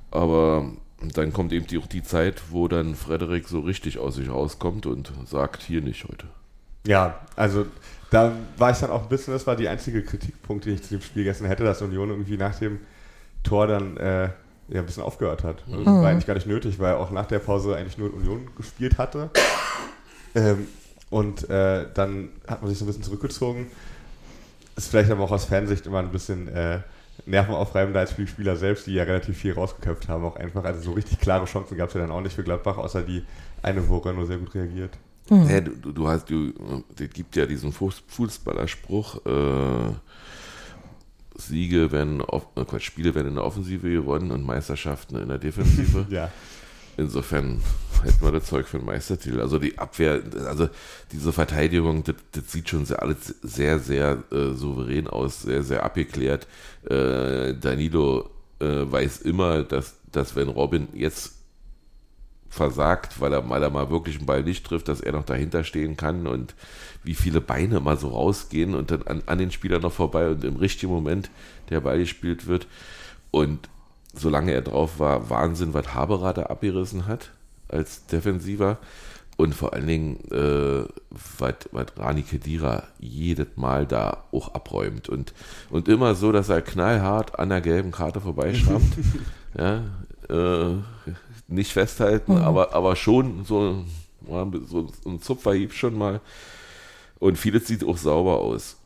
Aber dann kommt eben die, auch die Zeit, wo dann Frederik so richtig aus sich rauskommt und sagt, hier nicht heute. Ja, also da war ich dann auch ein bisschen, das war die einzige Kritikpunkt, den ich zu dem Spiel gestern hätte, dass Union irgendwie nach dem Tor dann äh, ja, ein bisschen aufgehört hat. Also Das war eigentlich gar nicht nötig, weil auch nach der Pause eigentlich nur Union gespielt hatte. Ähm, und äh, dann hat man sich so ein bisschen zurückgezogen. Ist vielleicht aber auch aus Fansicht immer ein bisschen äh, nervenaufreibender als für die Spieler selbst, die ja relativ viel rausgeköpft haben, auch einfach. Also so richtig klare Chancen gab es ja dann auch nicht für Gladbach, außer die eine, wo Renault sehr gut reagiert. Ja, du, du- du hast, du, es gibt ja diesen Fuß- Fußballerspruch, äh, Siege werden, auf, äh, Quatsch, Spiele werden in der Offensive gewonnen und Meisterschaften in der Defensive. Ja. Insofern hätten wir das Zeug für einen Meistertitel. Also die Abwehr, also diese Verteidigung, das, das sieht schon sehr, alles sehr, sehr äh, souverän aus, sehr, sehr abgeklärt. Äh, Danilo äh, weiß immer, dass, dass wenn Robin jetzt versagt, weil er, weil er mal wirklich einen Ball nicht trifft, dass er noch dahinter stehen kann und wie viele Beine mal so rausgehen und dann an, an den Spieler noch vorbei und im richtigen Moment der Ball gespielt wird. Und solange er drauf war, Wahnsinn, was Haberer da abgerissen hat als Defensiver. Und vor allen Dingen, äh, was, Rani Kedira jedes Mal da auch abräumt. Und, und immer so, dass er knallhart an der gelben Karte vorbeischrammt. ja, äh, nicht festhalten, aber, aber schon so, so ein Zupferhieb schon mal. Und vieles sieht auch sauber aus.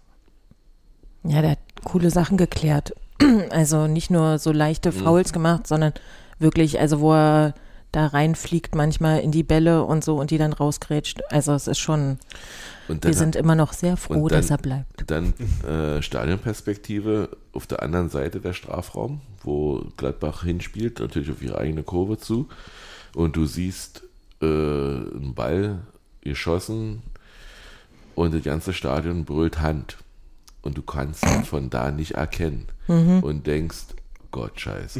Ja, der hat coole Sachen geklärt. Also nicht nur so leichte Fouls gemacht, sondern wirklich, also wo er da reinfliegt manchmal in die Bälle und so und die dann rausgrätscht. Also es ist schon, wir sind immer noch sehr froh, dann- dass er bleibt. dann äh, Stadionperspektive auf der anderen Seite der Strafraum, wo Gladbach hinspielt, natürlich auf ihre eigene Kurve zu. Und du siehst äh, einen Ball geschossen und das ganze Stadion brüllt Hand. Und du kannst ihn von da nicht erkennen. Und denkst, Gott scheiße.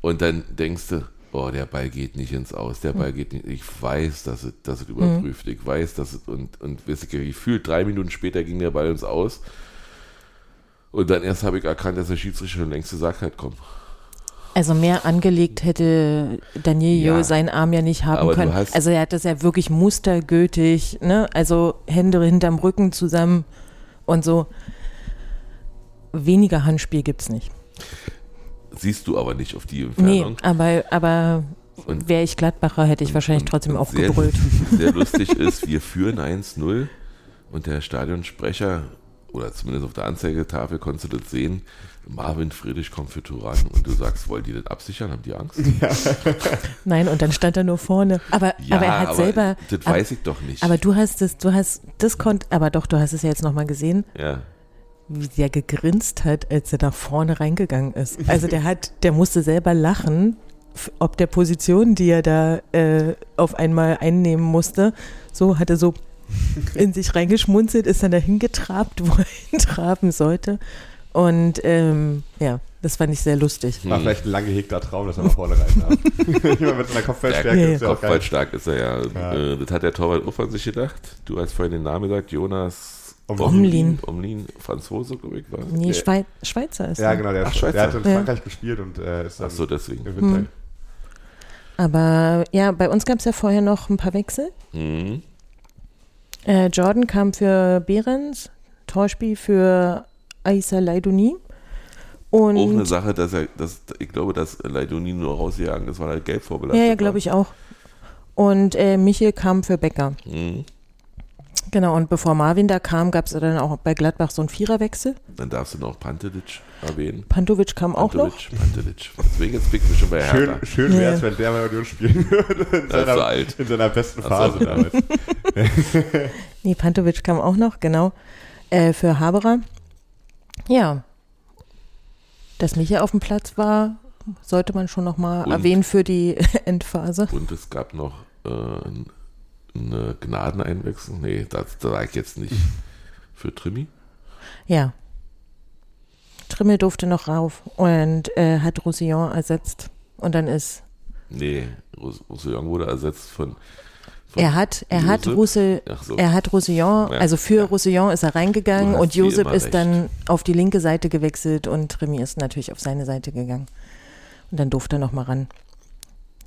Und dann denkst du, oh, der Ball geht nicht ins Aus, der Ball geht nicht. Ich weiß, dass es, dass es überprüft. Ich weiß, dass es, und, und gefühlt drei Minuten später ging der Ball ins Aus. Und dann erst habe ich erkannt, dass der Schiedsrichter schon längst gesagt hat, komm. Also mehr angelegt hätte Danilo Ja. seinen Arm ja nicht haben können. Also er hat das ja wirklich mustergültig, ne? Also Hände hinterm Rücken zusammen und so. Weniger Handspiel gibt's nicht. Siehst du aber nicht auf die Nee, Entfernung. aber, aber Und- wäre ich Gladbacher, hätte ich wahrscheinlich Und- trotzdem und auch sehr. Sehr lustig ist, wir führen 1-0 und der Stadionsprecher, oder zumindest auf der Anzeigetafel konntest du das sehen, Marvin Friedrich kommt für Turan und du sagst, wollen die das absichern? Haben die Angst? Nein, und dann stand er nur vorne. Aber, aber er hat selber. Das aber, weiß ich doch nicht. aber du hast es, du hast, das konnte, aber doch, du hast es ja jetzt nochmal gesehen, ja. Wie der gegrinst hat, als er da vorne reingegangen ist. Also der hat, der musste selber lachen, ob der Position, die er da äh, auf einmal einnehmen musste. So hat er so in sich reingeschmunzelt, ist dann dahin getrabt, wo er hintraben sollte. Und ähm, ja, das fand ich sehr lustig. War vielleicht ein lang gehegter Traum, dass er nach vorne rein darf. Jemand mit seiner Kopfballstärke Ja, ist ja auch geil. Kopfballstark ist er ja. Ja. Äh, das hat der Torwart auch von sich gedacht. Du hast vorhin den Namen gesagt, Jonas Omlin. Omlin, Franzose, glaube ich, war. Nee, Nee. Schwei Schweizer ist Ja, er. genau, der, Ach, Schweizer. der hat in Ja. Frankreich gespielt und äh, ist dann Ach so, deswegen. im Winter. Aber ja, bei uns gab es ja vorher noch ein paar Wechsel. Mhm. Äh, Jordan kam für Behrens, Torspiel für Aissa Leidouni. Und Auch eine Sache, dass er, dass, ich glaube, dass Leidoni nur rausgegangen ist, weil er gelb vorbelastet ja, ja, glaube ich auch. Und äh, Michel kam für Becker. Mhm. Genau, und bevor Marvin da kam, gab es dann auch bei Gladbach so einen Viererwechsel. Dann darfst du noch Pantelic erwähnen. Pantovic kam auch noch. Pantelic, Pantelic. Deswegen jetzt bin ich schon bei Schön, Hertha. schön Ja. wäre es, wenn der bei Union spielen würde. In Er ist so seiner, alt. in seiner besten Ach Phase so. damals. Nee, Pantovic kam auch noch, genau. Äh, für Haberer. Ja. Dass Michel auf dem Platz war, sollte man schon nochmal erwähnen für die Endphase. Und es gab noch äh, eine Gnadeneinwechslung. Nee, das, das sage ich jetzt nicht. Für Trimi? Ja. Trimmel durfte noch rauf und äh, hat Roussillon ersetzt. Und dann ist, Nee, Rouss- Roussillon wurde ersetzt von. von er hat, er hat? Roussel, so. er hat Roussillon, Ja, also für ja. Roussillon ist er reingegangen und Josep ist recht. dann auf die linke Seite gewechselt und Trimi ist natürlich auf seine Seite gegangen. Und dann durfte er noch mal ran.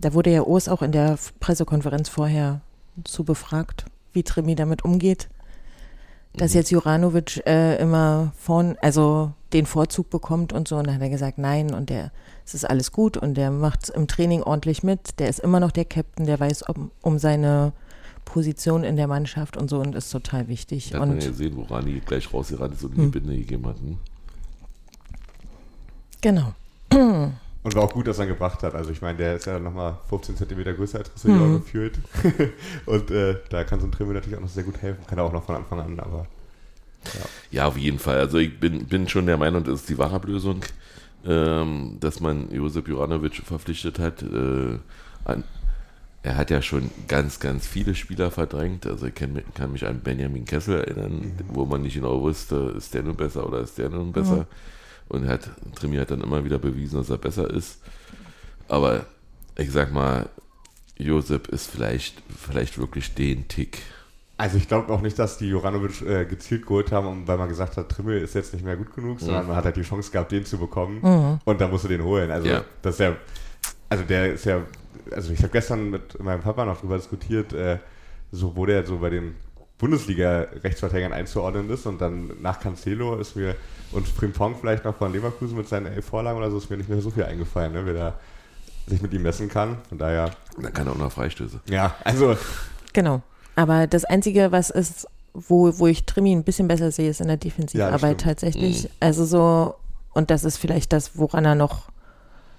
Da wurde ja Urs auch in der Pressekonferenz vorher zu befragt, wie Trimi damit umgeht. Dass Mhm. jetzt Juranovic äh, immer vorn, also den Vorzug bekommt und so. Und dann hat er gesagt, nein, und der, es ist alles gut und der macht im Training ordentlich mit. Der ist immer noch der Captain, der weiß um, um seine Position in der Mannschaft und so und ist total wichtig. Da hat man Und ja gesehen, wo Rani gleich rausgerannt ist und Hm. die Binde gegeben hat. Hm? genau. Und war auch gut, dass er ihn gebracht hat. Also ich meine, der ist ja nochmal 15 Zentimeter größer als Roussillon Mhm. gefühlt. und äh, da kann so ein Trimmel natürlich auch noch sehr gut helfen. Kann er auch noch von Anfang an, aber Ja, auf jeden Fall. Also ich bin, bin schon der Meinung, das ist die Wachablösung, ähm, dass man Josep Juranovic verpflichtet hat. Äh, an, er hat ja schon ganz, ganz viele Spieler verdrängt. Also ich kann, kann mich an Benjamin Kessel erinnern, wo man nicht genau wusste, ist der nun besser oder ist der nun besser. Und hat, Trimi hat dann immer wieder bewiesen, dass er besser ist. Aber ich sag mal, Josep ist vielleicht, vielleicht wirklich den Tick. Also ich glaube auch nicht, dass die Juranovic äh, gezielt geholt haben, weil man gesagt hat, Trimmel ist jetzt nicht mehr gut genug, sondern man hat halt die Chance gehabt, den zu bekommen und dann musst du den holen. Also Ja. das ist ja, also der ist ja, also ich habe gestern mit meinem Papa noch drüber diskutiert, äh, so wo der so bei den Bundesliga-Rechtsverteidigern einzuordnen ist und dann nach Cancelo ist mir und Frimpong vielleicht noch von Leverkusen mit seinen elf Vorlagen oder so ist mir nicht mehr so viel eingefallen, ne, wer da sich mit ihm messen kann. Von daher, Da kann er auch noch Freistöße. ja, also Genau. Aber das Einzige, was ist, wo, wo ich Trimi ein bisschen besser sehe, ist in der Ja, Defensivarbeit stimmt. tatsächlich. Also so, und das ist vielleicht das, woran er noch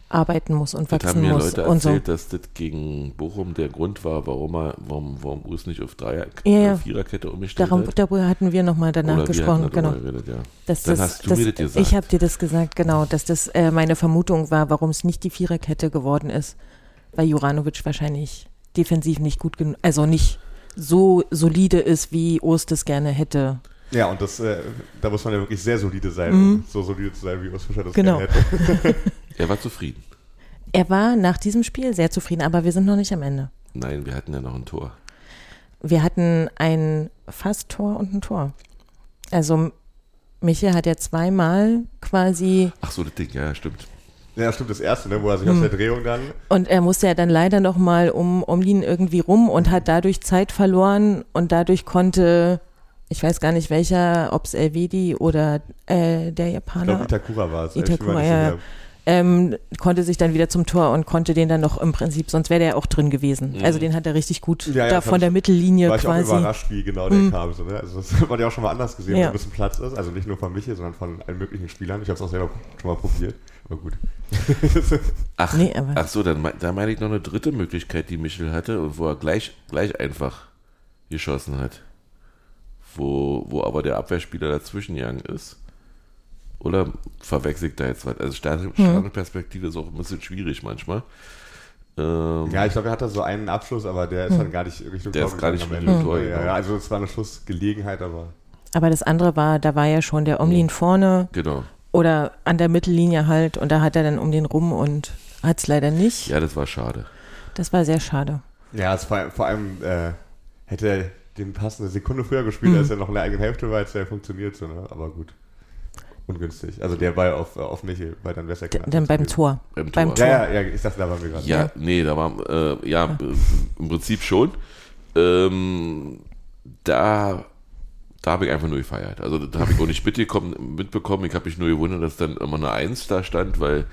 arbeiten muss und wachsen haben mir muss Leute und so. erzählt, dass das gegen Bochum der Grund war, warum er, warum, warum Urs nicht auf Dreier, Ja, ja. äh, Viererkette umgestellt Darum, hat. darüber hatten wir nochmal danach Oder gesprochen, genau. geredet, ja. Dass Dann das, hast du das, mir das gesagt. Ich habe dir das gesagt, genau, dass das äh, meine Vermutung war, warum es nicht die Viererkette geworden ist, weil Juranovic wahrscheinlich defensiv nicht gut genug, also nicht so solide ist, wie Urs das gerne hätte. Ja, und das, äh, da muss man ja wirklich sehr solide sein, Mhm. um so solide zu sein, wie Urs Fischer das Genau. gerne hätte. Er war zufrieden. Er war nach diesem Spiel sehr zufrieden, aber wir sind noch nicht am Ende. Nein, wir hatten ja noch ein Tor. Wir hatten ein Fast-Tor und ein Tor. Also Michel hat ja zweimal quasi Ach so, das Ding, ja, stimmt. Ja, stimmt, das erste, ne, wo er sich Hm. aus der Drehung dann. Und er musste ja dann leider nochmal um, um ihn irgendwie rum und hat dadurch Zeit verloren und dadurch konnte, ich weiß gar nicht welcher, ob es Elvedi oder äh, der Ich Japaner, glaube, Itakura war es. Itakura, Ich bin mir nicht ja. Ähm, konnte sich dann wieder zum Tor und konnte den dann noch im Prinzip, sonst wäre der ja auch drin gewesen. Mhm. Also den hat er richtig gut Ja, ja, da von der ich- Mittellinie War ich auch quasi. überrascht, wie genau der Mhm. kam. So, ne? Also das hat man ja auch schon mal anders gesehen, Ja. wo ein bisschen Platz ist. Also nicht nur von Michel, sondern von allen möglichen Spielern. Ich habe es auch selber schon mal probiert. Aber gut. Ach, Nee, aber- ach so, dann, da meine ich noch eine dritte Möglichkeit, die Michel hatte und wo er gleich, gleich einfach geschossen hat. Wo, wo aber der Abwehrspieler dazwischen gegangen ist. Oder verwechselt ich da jetzt was? Also Hm. Hm. Ist auch ein bisschen schwierig manchmal. Ähm, Ja, ich glaube, er hatte so einen Abschluss, aber der ist dann gar nicht Richtung Der Tor ist gar nicht Richtung. Tor Ja, ja, also es war eine Schussgelegenheit, aber Aber das andere war, da war ja schon der Omlin vorne Genau. oder an der Mittellinie halt und da hat er dann um den rum und hat es leider nicht. Ja, das war schade. Das war sehr schade. ja, es vor, vor allem äh, hätte er den Pass eine Sekunde früher gespielt, Mhm. als er noch in der eigenen Hälfte war, als er funktioniert. So, ne? Aber gut. Ungünstig. Also der Ball auf, auf Michel, weil dann wäre es ja knapp dann beim. Tor. Beim Beim Tor. Ja, ja, ja, ich dachte, da waren wir gerade. Ja, nee, da war, äh, ja, äh, im Prinzip schon. Ähm, da, da habe ich einfach nur gefeiert. Also da habe ich auch nicht mitgekommen, mitbekommen. Ich habe mich nur gewundert, dass dann immer eine Eins da stand, weil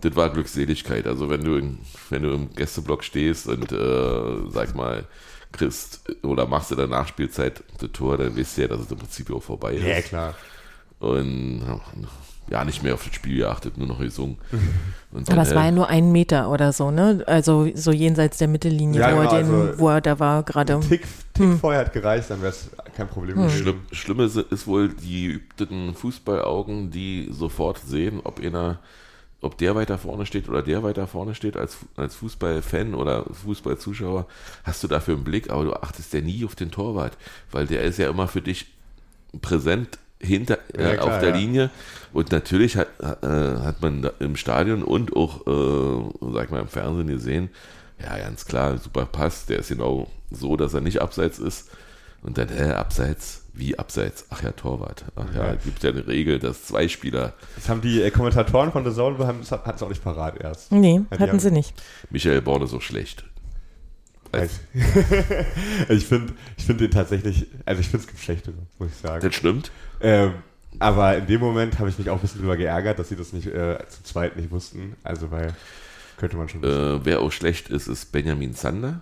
das war Glückseligkeit. Also wenn du, in, wenn du im Gästeblock stehst und, äh, sag mal, kriegst oder machst in der Nachspielzeit das Tor, dann weißt du ja, dass es im Prinzip auch vorbei ist. Ja, klar. Und ja, nicht mehr auf das Spiel geachtet, nur noch gesungen. Und Aber es war ja nur ein Meter oder so, ne? Also so jenseits der Mittellinie, Ja, wo, genau, er den, also- wo er da war gerade. Tick, Tick Hm. vorher hat gereicht, dann wäre es kein Problem gewesen. Schlimm, Schlimme ist, ist wohl die geübten Fußballaugen, die sofort sehen, ob einer, ob der weiter vorne steht oder der weiter vorne steht als, als Fußballfan oder Fußballzuschauer, hast du dafür einen Blick, aber du achtest ja nie auf den Torwart, weil der ist ja immer für dich präsent hinter Ja, äh, klar, auf der ja. Linie und natürlich hat, äh, hat man im Stadion und auch, äh, sag mal, im Fernsehen gesehen, ja, ganz klar, super Pass, der ist genau so, dass er nicht abseits ist. Und dann, hä, abseits? Wie abseits? Ach ja, Torwart. Ach ja, Ja. gibt ja eine Regel, dass zwei Spieler, Das haben die äh, Kommentatoren von The Zone, haben es auch nicht parat erst. Nee, Ja, hatten haben- sie nicht. Michael Born ist so schlecht. Als, ich finde ich find den tatsächlich, also ich finde es gibt schlechtere, muss ich sagen. das stimmt. Ähm, aber in dem Moment habe ich mich auch ein bisschen drüber geärgert, dass sie das nicht äh, zu zweit nicht wussten. Also, weil könnte man schon. Äh, wer auch schlecht ist, ist Benjamin Zander.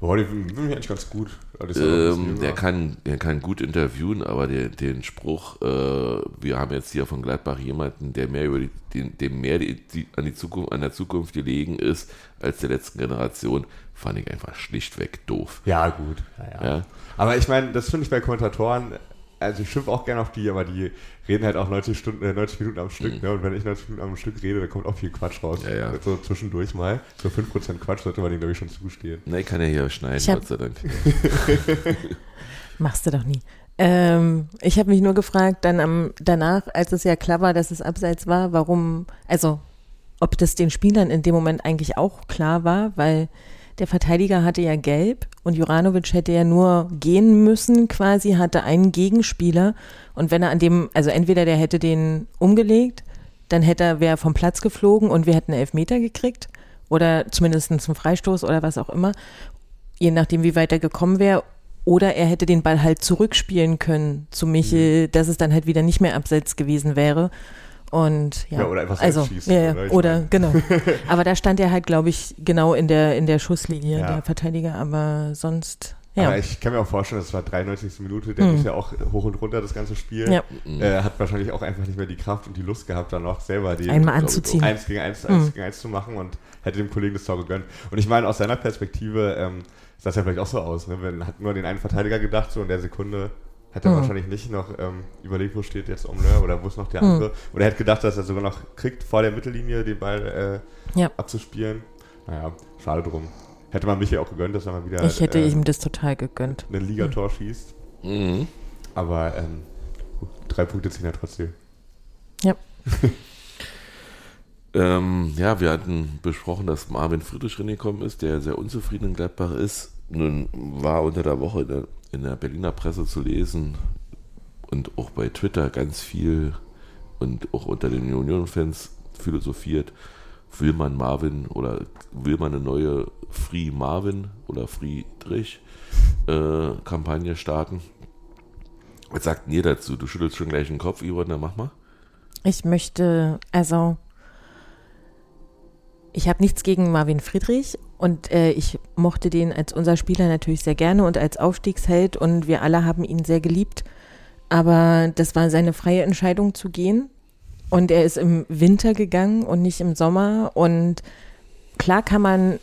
Boah, die finde ich eigentlich ganz gut. Ähm, der, kann, der kann gut interviewen, aber der, den Spruch, äh, wir haben jetzt hier von Gladbach jemanden, der mehr über die, den, dem mehr die, die, an, die Zukunft, an der Zukunft gelegen ist als der letzten Generation, fand ich einfach schlichtweg doof. Ja, gut. Ja, ja. Ja. Aber ich meine, das finde ich bei Kommentatoren, also ich schimpfe auch gerne auf die, aber die reden halt auch 90, Stunden, äh, 90 Minuten am Stück. Ne? Und wenn ich 90 Minuten am Stück rede, dann kommt auch viel Quatsch raus. Ja, ja. So zwischendurch mal. So 5% Quatsch sollte man denen, glaube ich, schon zugestehen. Ich kann ja hier schneiden, Ich hab- Gott sei Dank. Machst du doch nie. Ähm, ich habe mich nur gefragt, dann am, danach, als es ja klar war, dass es abseits war, warum, also ob das den Spielern in dem Moment eigentlich auch klar war, weil der Verteidiger hatte ja gelb und Juranovic hätte ja nur gehen müssen, quasi, hatte einen Gegenspieler und wenn er an dem, also entweder der hätte den umgelegt, dann hätte er, wäre vom Platz geflogen und wir hätten einen Elfmeter gekriegt oder zumindest einen Freistoß oder was auch immer, je nachdem, wie weit er gekommen wäre. Oder er hätte den Ball halt zurückspielen können zu Michel, dass es dann halt wieder nicht mehr abseits gewesen wäre. Und ja, Ja, oder einfach also, schießen, ja, ja, oder? Oder genau. Aber da stand er halt, glaube ich, genau in der in der Schusslinie, Ja. der Verteidiger. Aber sonst, Ja. Aber ich kann mir auch vorstellen, das war 93. Minute, der Mhm. muss ja auch hoch und runter das ganze Spiel. Ja. Äh, hat wahrscheinlich auch einfach nicht mehr die Kraft und die Lust gehabt, dann auch selber die Einmal anzuziehen. eins gegen eins, Mhm. eins gegen eins zu machen und hätte dem Kollegen das Tor gegönnt. Und ich meine, aus seiner Perspektive ähm, sah es ja vielleicht auch so aus. Ne? Wenn hat nur an den einen Verteidiger gedacht, so in der Sekunde hat er Mhm. wahrscheinlich nicht noch ähm, überlegt, wo steht jetzt Omleur oder wo ist noch der Mhm. andere. Oder er hätte gedacht, dass er sogar noch kriegt, vor der Mittellinie den Ball äh, Ja. abzuspielen. Naja, schade drum. Hätte man Michael auch gegönnt, dass er mal wieder Ich hätte äh, ihm das total gegönnt. ein Ligator schießt. Mhm. Aber ähm, drei Punkte ziehen ja trotzdem. Ja. Ähm, ja, wir hatten besprochen, dass Marvin Friedrich reingekommen ist, der sehr unzufrieden in Gladbach ist. Nun war unter der Woche in der, in der Berliner Presse zu lesen und auch bei Twitter ganz viel und auch unter den Union-Fans philosophiert, will man Marvin oder will man eine neue Free Marvin oder Friedrich äh, Kampagne starten? Was sagt ihr dazu? Du schüttelst schon gleich den Kopf, Ivan, dann mach mal. Ich möchte, also, ich habe nichts gegen Marvin Friedrich und äh, ich mochte den als unser Spieler natürlich sehr gerne und als Aufstiegsheld und wir alle haben ihn sehr geliebt. Aber das war seine freie Entscheidung zu gehen. Und er ist im Winter gegangen und nicht im Sommer. Und klar kann man,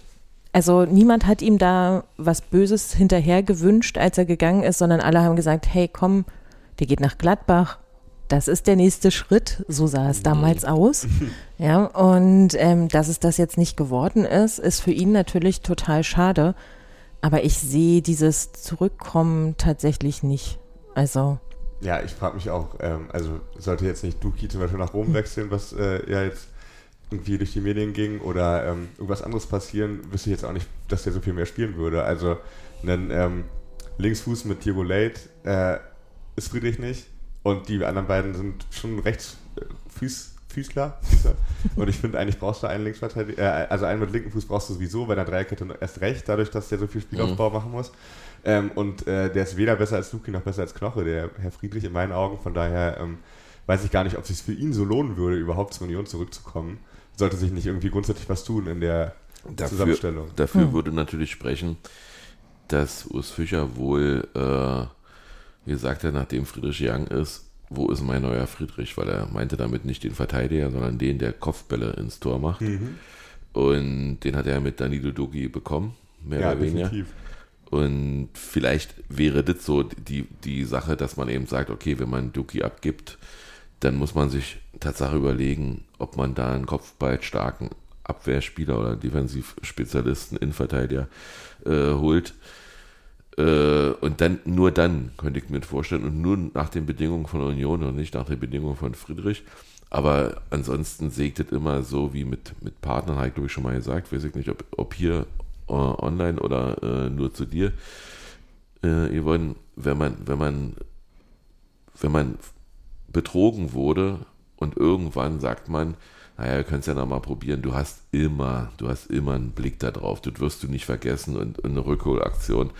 also niemand hat ihm da was Böses hinterher gewünscht, als er gegangen ist, sondern alle haben gesagt, hey komm, der geht nach Gladbach, das ist der nächste Schritt, so sah es damals aus. Ja, und ähm, dass es das jetzt nicht geworden ist, ist für ihn natürlich total schade. Aber ich sehe dieses Zurückkommen tatsächlich nicht. Also, Ja, ich frage mich auch, ähm, also sollte jetzt nicht Duki zum Beispiel nach Rom wechseln, was äh, ja jetzt irgendwie durch die Medien ging, oder ähm, irgendwas anderes passieren, wüsste ich jetzt auch nicht, dass der so viel mehr spielen würde. Also einen ähm, Linksfuß mit Diego Late äh, ist Friedrich nicht und die anderen beiden sind schon rechts äh, Füß, Füßler, Füßler. Und ich finde, eigentlich brauchst du einen Linksverteidiger, äh, also einen mit linken Fuß brauchst du sowieso bei der Dreierkette erst recht, dadurch, dass der so viel Spielaufbau machen muss. Ähm, und äh, der ist weder besser als Luki noch besser als Knoche, der Herr Friedrich in meinen Augen. Von daher ähm, weiß ich gar nicht, ob es sich für ihn so lohnen würde, überhaupt zur Union zurückzukommen. Sollte sich nicht irgendwie grundsätzlich was tun in der Dafür, Zusammenstellung. dafür Hm. würde natürlich sprechen, dass Urs Fischer wohl äh, gesagt hat, nachdem Friedrich Young ist, wo ist mein neuer Friedrich? Weil er meinte damit nicht den Verteidiger, sondern den, der Kopfbälle ins Tor macht. Mhm. Und den hat er mit Danilo Dogi bekommen, mehr Ja, oder weniger. definitiv. Und vielleicht wäre das so die, die Sache, dass man eben sagt, okay, wenn man Duki abgibt, dann muss man sich Tatsache überlegen, ob man da einen kopfballstarken Abwehrspieler oder Defensivspezialisten, Innenverteidiger äh, holt. Äh, und dann, nur dann könnte ich mir vorstellen, und nur nach den Bedingungen von Union und nicht nach den Bedingungen von Friedrich. Aber ansonsten sägt es immer so wie mit, mit Partnern, habe ich glaube ich schon mal gesagt, weiß ich nicht, ob, ob hier äh, online oder äh, nur zu dir, äh, Yvonne, wenn man, wenn man, wenn man betrogen wurde und irgendwann sagt man, naja, wir können es ja nochmal probieren, du hast immer, du hast immer einen Blick da drauf, das wirst du nicht vergessen und eine Rückholaktion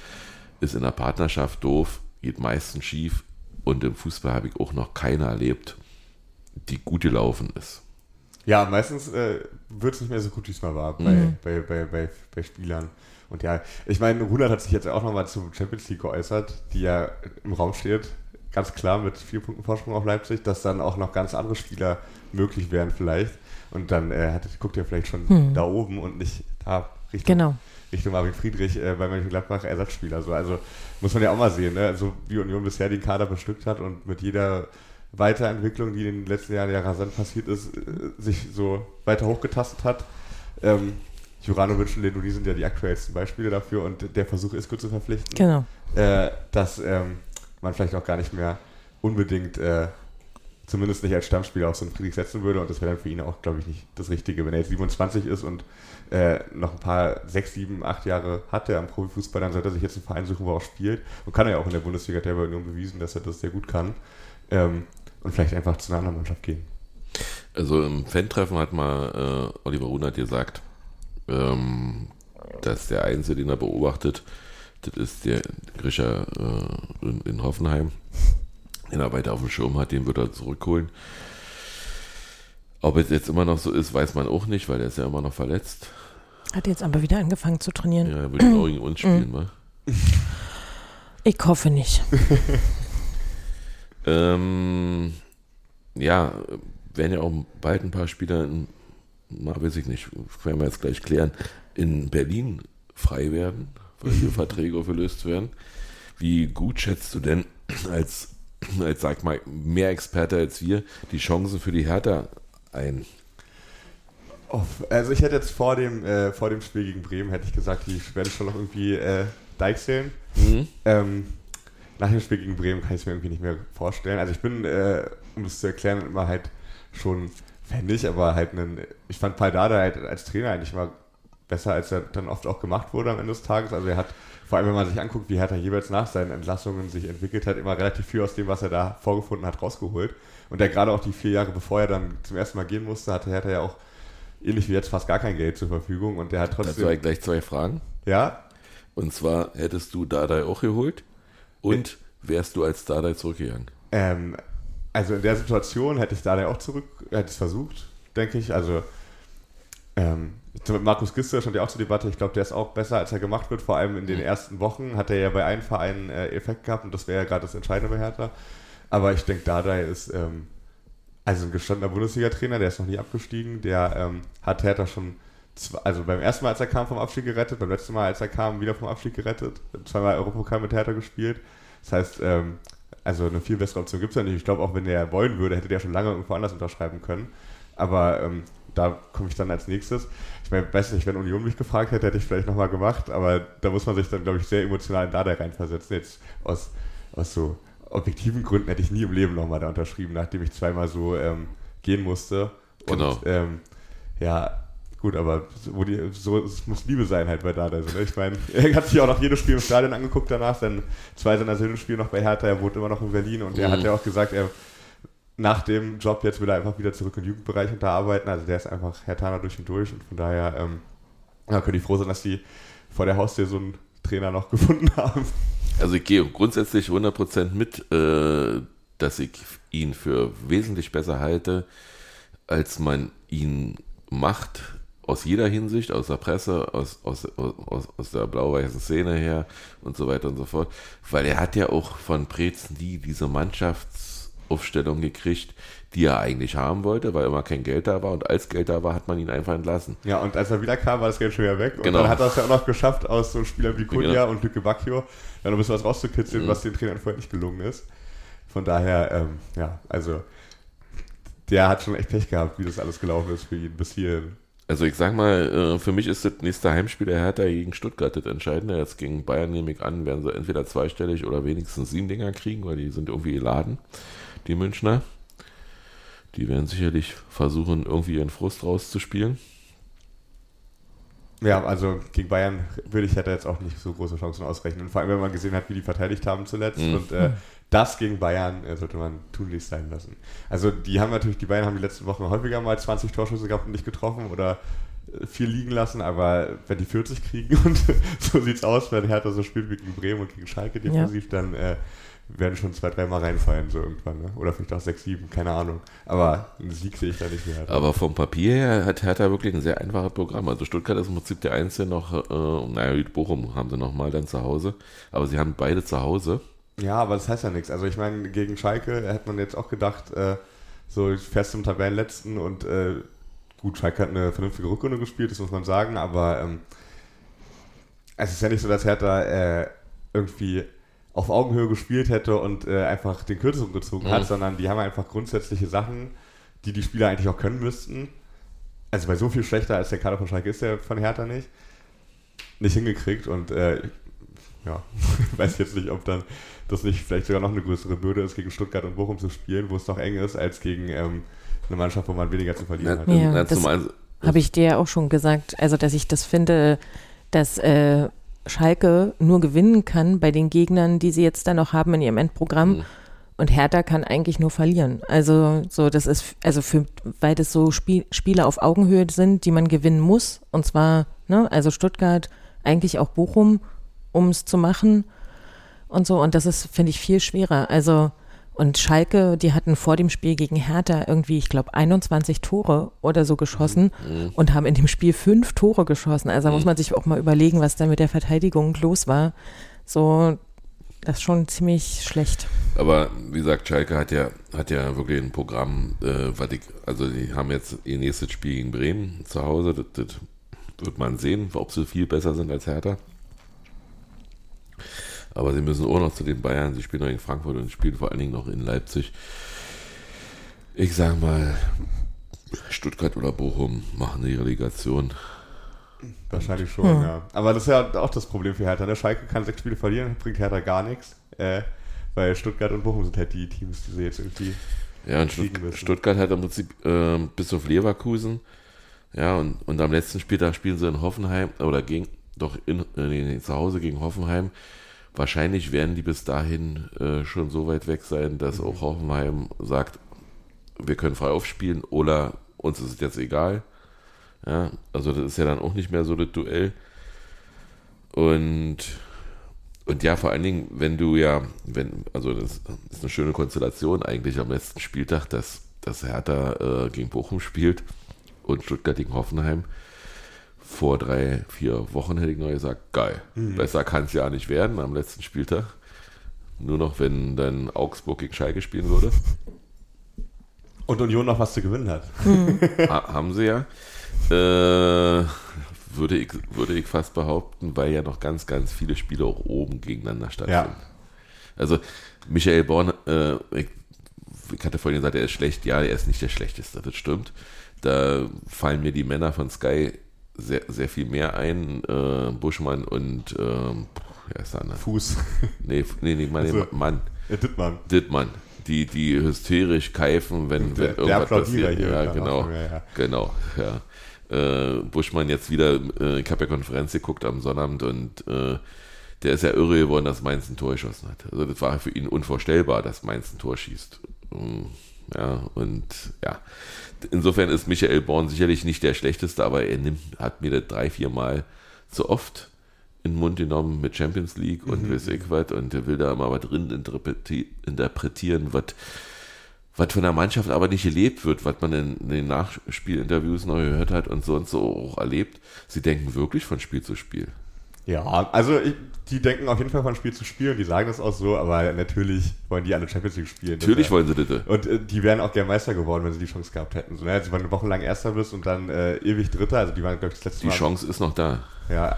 ist in der Partnerschaft doof, geht meistens schief und im Fußball habe ich auch noch keine erlebt, die gut gelaufen ist. Ja, meistens äh, wird es nicht mehr so gut, wie es mal war bei, Mhm. bei, bei, bei, bei Spielern. Und ja, ich meine, Runert hat sich jetzt auch nochmal zum Champions League geäußert, die ja im Raum steht. Ganz klar mit vier Punkten Vorsprung auf Leipzig, dass dann auch noch ganz andere Spieler möglich wären vielleicht. Und dann äh, hat, guckt er vielleicht schon Hm. da oben und nicht da Richtung, genau. Richtung Marvin Friedrich äh, bei Mönchengladbach Ersatzspieler. So, also muss man ja auch mal sehen, ne? also wie Union bisher den Kader bestückt hat und mit jeder Weiterentwicklung, die in den letzten Jahren ja rasant passiert ist, äh, sich so weiter hochgetastet hat. Ähm, Juranovic und Lenoni sind ja die aktuellsten Beispiele dafür und der Versuch ist gut zu verpflichten, Genau. äh, dass ähm, man vielleicht auch gar nicht mehr unbedingt, äh, zumindest nicht als Stammspieler auf so einen Friedrich setzen würde und das wäre dann für ihn auch, glaube ich, nicht das Richtige, wenn er jetzt 27 ist und äh, noch ein paar, sechs, sieben, acht Jahre hat er am Profifußball, dann sollte er sich jetzt einen Verein suchen, wo er auch spielt und kann er ja auch in der Bundesliga, hat er bei Union bewiesen, dass er das sehr gut kann ähm, und vielleicht einfach zu einer anderen Mannschaft gehen. Also im Fan-Treffen hat mal äh, Oliver Runert gesagt, ähm, dass der Einzige, den er beobachtet, das ist der Grischer äh, in, in Hoffenheim, den er weiter auf dem Schirm hat, den wird er zurückholen. Ob es jetzt immer noch so ist, weiß man auch nicht, weil er ist ja immer noch verletzt. Hat jetzt aber wieder angefangen zu trainieren. Ja, er wird auch gegen uns spielen, wa? Ich hoffe nicht. ähm, ja, werden ja auch bald ein paar Spieler, in, mal weiß ich nicht, werden wir jetzt gleich klären, in Berlin frei werden, weil hier Verträge aufgelöst werden. Wie gut schätzt du denn als, als sag mal, mehr Experte als wir die Chancen für die Hertha ein? Also ich hätte jetzt vor dem, äh, vor dem Spiel gegen Bremen, hätte ich gesagt, die werde ich schon noch irgendwie äh, deichseln. Mhm. Ähm, nach dem Spiel gegen Bremen kann ich es mir irgendwie nicht mehr vorstellen. Also ich bin, äh, um es zu erklären, immer halt schon fände ich, aber halt einen, ich fand Paldada halt als Trainer eigentlich immer besser, als er dann oft auch gemacht wurde am Ende des Tages. Also er hat, vor allem wenn man sich anguckt, wie Hertha jeweils nach seinen Entlassungen sich entwickelt hat, immer relativ viel aus dem, was er da vorgefunden hat, rausgeholt. Und er gerade auch die vier Jahre, bevor er dann zum ersten Mal gehen musste, hatte Hertha ja auch ähnlich wie jetzt fast gar kein Geld zur Verfügung und der hat trotzdem. Ich gleich zwei Fragen. Ja. Und zwar hättest du Dardai auch geholt und wärst du als Dardai zurückgegangen? Ähm, also in der Situation hätte ich Dardai auch zurück, hätte es versucht, denke ich. Also ähm, mit Markus Gister stand ja auch zur Debatte. Ich glaube, der ist auch besser, als er gemacht wird. Vor allem in den mhm. ersten Wochen hat er ja bei einem Verein äh, Effekt gehabt und das wäre ja gerade das Entscheidende bei Hertha. Aber ich denke, Dardai ist ähm, also ein gestandener Bundesliga-Trainer, der ist noch nie abgestiegen. Der ähm, hat Hertha schon, zwei, also beim ersten Mal, als er kam, vom Abstieg gerettet, beim letzten Mal, als er kam, wieder vom Abstieg gerettet. Zweimal Europapokal mit Hertha gespielt. Das heißt, ähm, also eine viel bessere Option gibt es ja nicht. Ich glaube, auch wenn der wollen würde, hätte der schon lange irgendwo anders unterschreiben können. Aber ähm, da komme ich dann als nächstes. Ich meine, weiß nicht, wenn Union mich gefragt hätte, hätte ich vielleicht nochmal gemacht, aber da muss man sich dann, glaube ich, sehr emotional in Dada reinversetzen. Jetzt aus, aus so objektiven Gründen hätte ich nie im Leben nochmal da unterschrieben, nachdem ich zweimal so ähm, gehen musste. Und genau. ähm, ja, gut, aber so, die, so, es muss Liebe sein halt bei Dada. Also, ne? Ich meine, er hat sich auch noch jedes Spiel im Stadion angeguckt danach, dann zwei seiner Söhne noch bei Hertha, er wohnt immer noch in Berlin und mhm. er hat ja auch gesagt, er nach dem Job jetzt will er einfach wieder zurück im Jugendbereich unterarbeiten. Also der ist einfach Herr durch und durch und von daher ähm, ja, können die froh sein, dass die vor der Haustür so einen Trainer noch gefunden haben. Also ich gehe grundsätzlich 100% mit, äh, dass ich ihn für wesentlich besser halte, als man ihn macht, aus jeder Hinsicht, aus der Presse, aus, aus, aus, aus der blau-weißen Szene her und so weiter und so fort. Weil er hat ja auch von Preetz nie diese Mannschaftsaufstellung gekriegt, die er eigentlich haben wollte, weil immer kein Geld da war und als Geld da war, hat man ihn einfach entlassen. Ja, und als er wieder kam, war das Geld schon wieder weg. Und genau. dann hat er es ja auch noch geschafft, aus so Spielern wie Kunja genau. und Lücke Bacchio, noch ein bisschen was rauszukitzeln, mhm. was den Trainern vorher nicht gelungen ist. Von daher, ähm, ja, also der hat schon echt Pech gehabt, wie das alles gelaufen ist für ihn bis hierhin. Also ich sag mal, äh, für mich ist das nächste Heimspiel der Hertha gegen Stuttgart das Entscheidende. Jetzt gegen Bayern nehme ich an, werden sie entweder zweistellig oder wenigstens sieben Dinger kriegen, weil die sind irgendwie geladen, die Münchner. Die werden sicherlich versuchen, irgendwie ihren Frust rauszuspielen. Ja, also gegen Bayern würde ich hätte jetzt auch nicht so große Chancen ausrechnen. Vor allem, wenn man gesehen hat, wie die verteidigt haben zuletzt. Mhm. Und äh, das gegen Bayern äh, sollte man tunlichst sein lassen. Also die haben natürlich, die Bayern haben die letzten Wochen häufiger mal 20 Torschüsse gehabt und nicht getroffen oder äh, viel liegen lassen, aber wenn die 40 kriegen und so sieht es aus, wenn Hertha so spielt wie gegen Bremen und gegen Schalke defensiv, ja. dann äh, werden schon zwei, dreimal reinfallen, so irgendwann. Ne? Oder vielleicht auch sechs, sieben, keine Ahnung. Aber einen Sieg sehe ich da nicht mehr. Aber vom Papier her hat Hertha wirklich ein sehr einfaches Programm. Also Stuttgart ist im Prinzip der Einzige noch, äh, naja, Bochum haben sie nochmal dann zu Hause. Aber sie haben beide zu Hause. Ja, aber das heißt ja nichts. Also ich meine, gegen Schalke hätte man jetzt auch gedacht, äh, so fest im Tabellenletzten und äh, gut, Schalke hat eine vernünftige Rückrunde gespielt, das muss man sagen, aber ähm, es ist ja nicht so, dass Hertha äh, irgendwie auf Augenhöhe gespielt hätte und äh, einfach den Kürzeren gezogen mhm. hat, sondern die haben einfach grundsätzliche Sachen, die die Spieler eigentlich auch können müssten. Also bei so viel schlechter als der Kader von Schalke ist der von Hertha nicht. Nicht hingekriegt und äh, ja, weiß jetzt nicht, ob dann das nicht vielleicht sogar noch eine größere Bürde ist, gegen Stuttgart und Bochum zu spielen, wo es doch eng ist, als gegen ähm, eine Mannschaft, wo man weniger zu verlieren hat. Ja, ja das habe ich dir ja auch schon gesagt, also dass ich das finde, dass äh, Schalke nur gewinnen kann bei den Gegnern, die sie jetzt da noch haben in ihrem Endprogramm. Mhm. Und Hertha kann eigentlich nur verlieren. Also so, das ist, also für, weil das so Spiel, Spiele auf Augenhöhe sind, die man gewinnen muss. Und zwar, ne, also Stuttgart, eigentlich auch Bochum, um es zu machen und so. Und das ist, finde ich, viel schwerer. Also und Schalke, die hatten vor dem Spiel gegen Hertha irgendwie, ich glaube, 21 Tore oder so geschossen mhm. und haben in dem Spiel fünf Tore geschossen. Also da mhm. muss man sich auch mal überlegen, was da mit der Verteidigung los war. So, Das ist schon ziemlich schlecht. Aber wie gesagt, Schalke hat ja, hat ja wirklich ein Programm, äh, was ich, also die haben jetzt ihr nächstes Spiel gegen Bremen zu Hause. Das, das wird man sehen, ob sie viel besser sind als Hertha. Aber sie müssen auch noch zu den Bayern. Sie spielen noch in Frankfurt und spielen vor allen Dingen noch in Leipzig. Ich sag mal, Stuttgart oder Bochum machen die Relegation. Wahrscheinlich schon, hm. ja. Aber das ist ja auch das Problem für Hertha. Der ne? Schalke kann sechs Spiele verlieren, bringt Hertha gar nichts. Äh, weil Stuttgart und Bochum sind halt die Teams, die sie jetzt irgendwie. Ja, und Stutt Stuttgart hat im Prinzip äh, bis auf Leverkusen. Ja, und, und am letzten Spieltag spielen sie in Hoffenheim oder gegen, doch in, äh, zu Hause gegen Hoffenheim. Wahrscheinlich werden die bis dahin äh, schon so weit weg sein, dass mhm. auch Hoffenheim sagt, wir können frei aufspielen oder uns ist es jetzt egal. Ja, also das ist ja dann auch nicht mehr so das Duell. Und, und ja, vor allen Dingen, wenn du ja, wenn, also das ist eine schöne Konstellation eigentlich am letzten Spieltag, dass, dass Hertha äh, gegen Bochum spielt und Stuttgart gegen Hoffenheim. Vor drei, vier Wochen hätte ich noch gesagt, geil. Mhm. Besser kann es ja nicht werden am letzten Spieltag. Nur noch, wenn dann Augsburg gegen Schalke spielen würde. Und Union noch was zu gewinnen hat. Mhm. ha haben sie ja. Äh, würde, ich, würde ich fast behaupten, weil ja noch ganz, ganz viele Spiele auch oben gegeneinander stattfinden. Ja. Also Michael Born, äh, ich, ich hatte vorhin gesagt, er ist schlecht. Ja, er ist nicht der Schlechteste, das stimmt. Da fallen mir die Männer von Sky sehr, sehr viel mehr ein. Äh, Buschmann und äh, wer ist da? Fuß. Nee, nee, nee, meine also, Mann. Ja, Dittmann. Dittmann die, die hysterisch keifen, wenn, der, wenn irgendwas passiert. Hier ja, genau, ja, ja. genau, ja. Äh, Buschmann jetzt wieder, äh, ich habe ja Konferenz geguckt am Sonnabend und äh, der ist ja irre geworden, dass Mainz ein Tor geschossen hat. Also das war für ihn unvorstellbar, dass Mainz ein Tor schießt. Mm, ja, und ja, insofern ist Michael Born sicherlich nicht der schlechteste, aber er nimmt, hat mir das drei, vier Mal zu oft in den Mund genommen mit Champions League und mhm. weiß ich was und der will da immer was drin interpretieren, was was von der Mannschaft aber nicht gelebt wird, was man in, den Nachspielinterviews noch gehört hat und so und so auch erlebt. Sie denken wirklich von Spiel zu Spiel. Ja, also ich, die denken auf jeden Fall von Spiel zu Spiel und die sagen das auch so, aber natürlich wollen die alle Champions League spielen. Natürlich wollen sie das. Und äh, die wären auch gern Meister geworden, wenn sie die Chance gehabt hätten. So, ne? Also wenn du wochenlang Erster bist und dann äh, ewig Dritter, also die waren, glaube ich, das letzte die Mal. Die Chance ist noch da. Ja,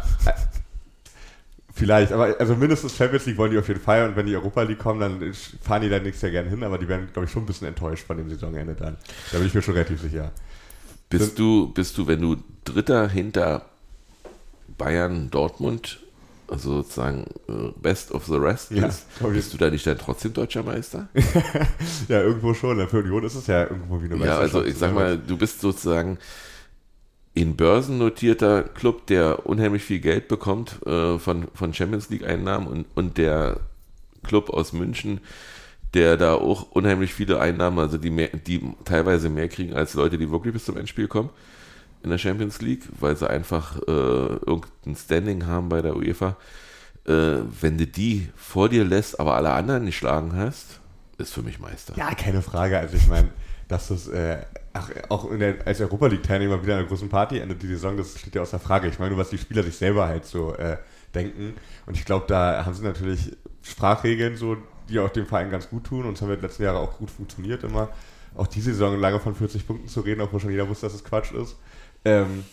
Vielleicht, aber also mindestens Champions League wollen die auf jeden Fall und wenn die Europa League kommen, dann fahren die da nächstes Jahr gerne hin, aber die werden, glaube ich, schon ein bisschen enttäuscht von dem Saisonende dann. Da bin ich mir schon relativ sicher. Bist du, bist du, wenn du Dritter hinter Bayern, Dortmund, also sozusagen äh, Best of the Rest ja, bist, bist du da nicht dann trotzdem deutscher Meister? ja, irgendwo schon. Für Union ist es ja irgendwo wie eine Meisterschaft. Ja, also ich sag mal, du bist sozusagen in börsennotierter Club, der unheimlich viel Geld bekommt äh, von, von Champions League-Einnahmen und, und der Club aus München, der da auch unheimlich viele Einnahmen, also die, mehr, die teilweise mehr kriegen als Leute, die wirklich bis zum Endspiel kommen in der Champions League, weil sie einfach äh, irgendein Standing haben bei der UEFA. Äh, wenn du die vor dir lässt, aber alle anderen nicht schlagen hast, ist für mich Meister. Ja, keine Frage. Also ich meine, dass das äh, auch der, als Europa League-Teilnehmer wieder einer großen Party endet die Saison, das steht ja außer Frage. Ich meine nur, was die Spieler sich selber halt so äh, denken. Und ich glaube, da haben sie natürlich Sprachregeln so, die auch dem Verein ganz gut tun. Und es haben wir letzten Jahren auch gut funktioniert immer. Auch diese Saison lange von 40 Punkten zu reden, obwohl schon jeder wusste, dass es Quatsch ist. Ähm,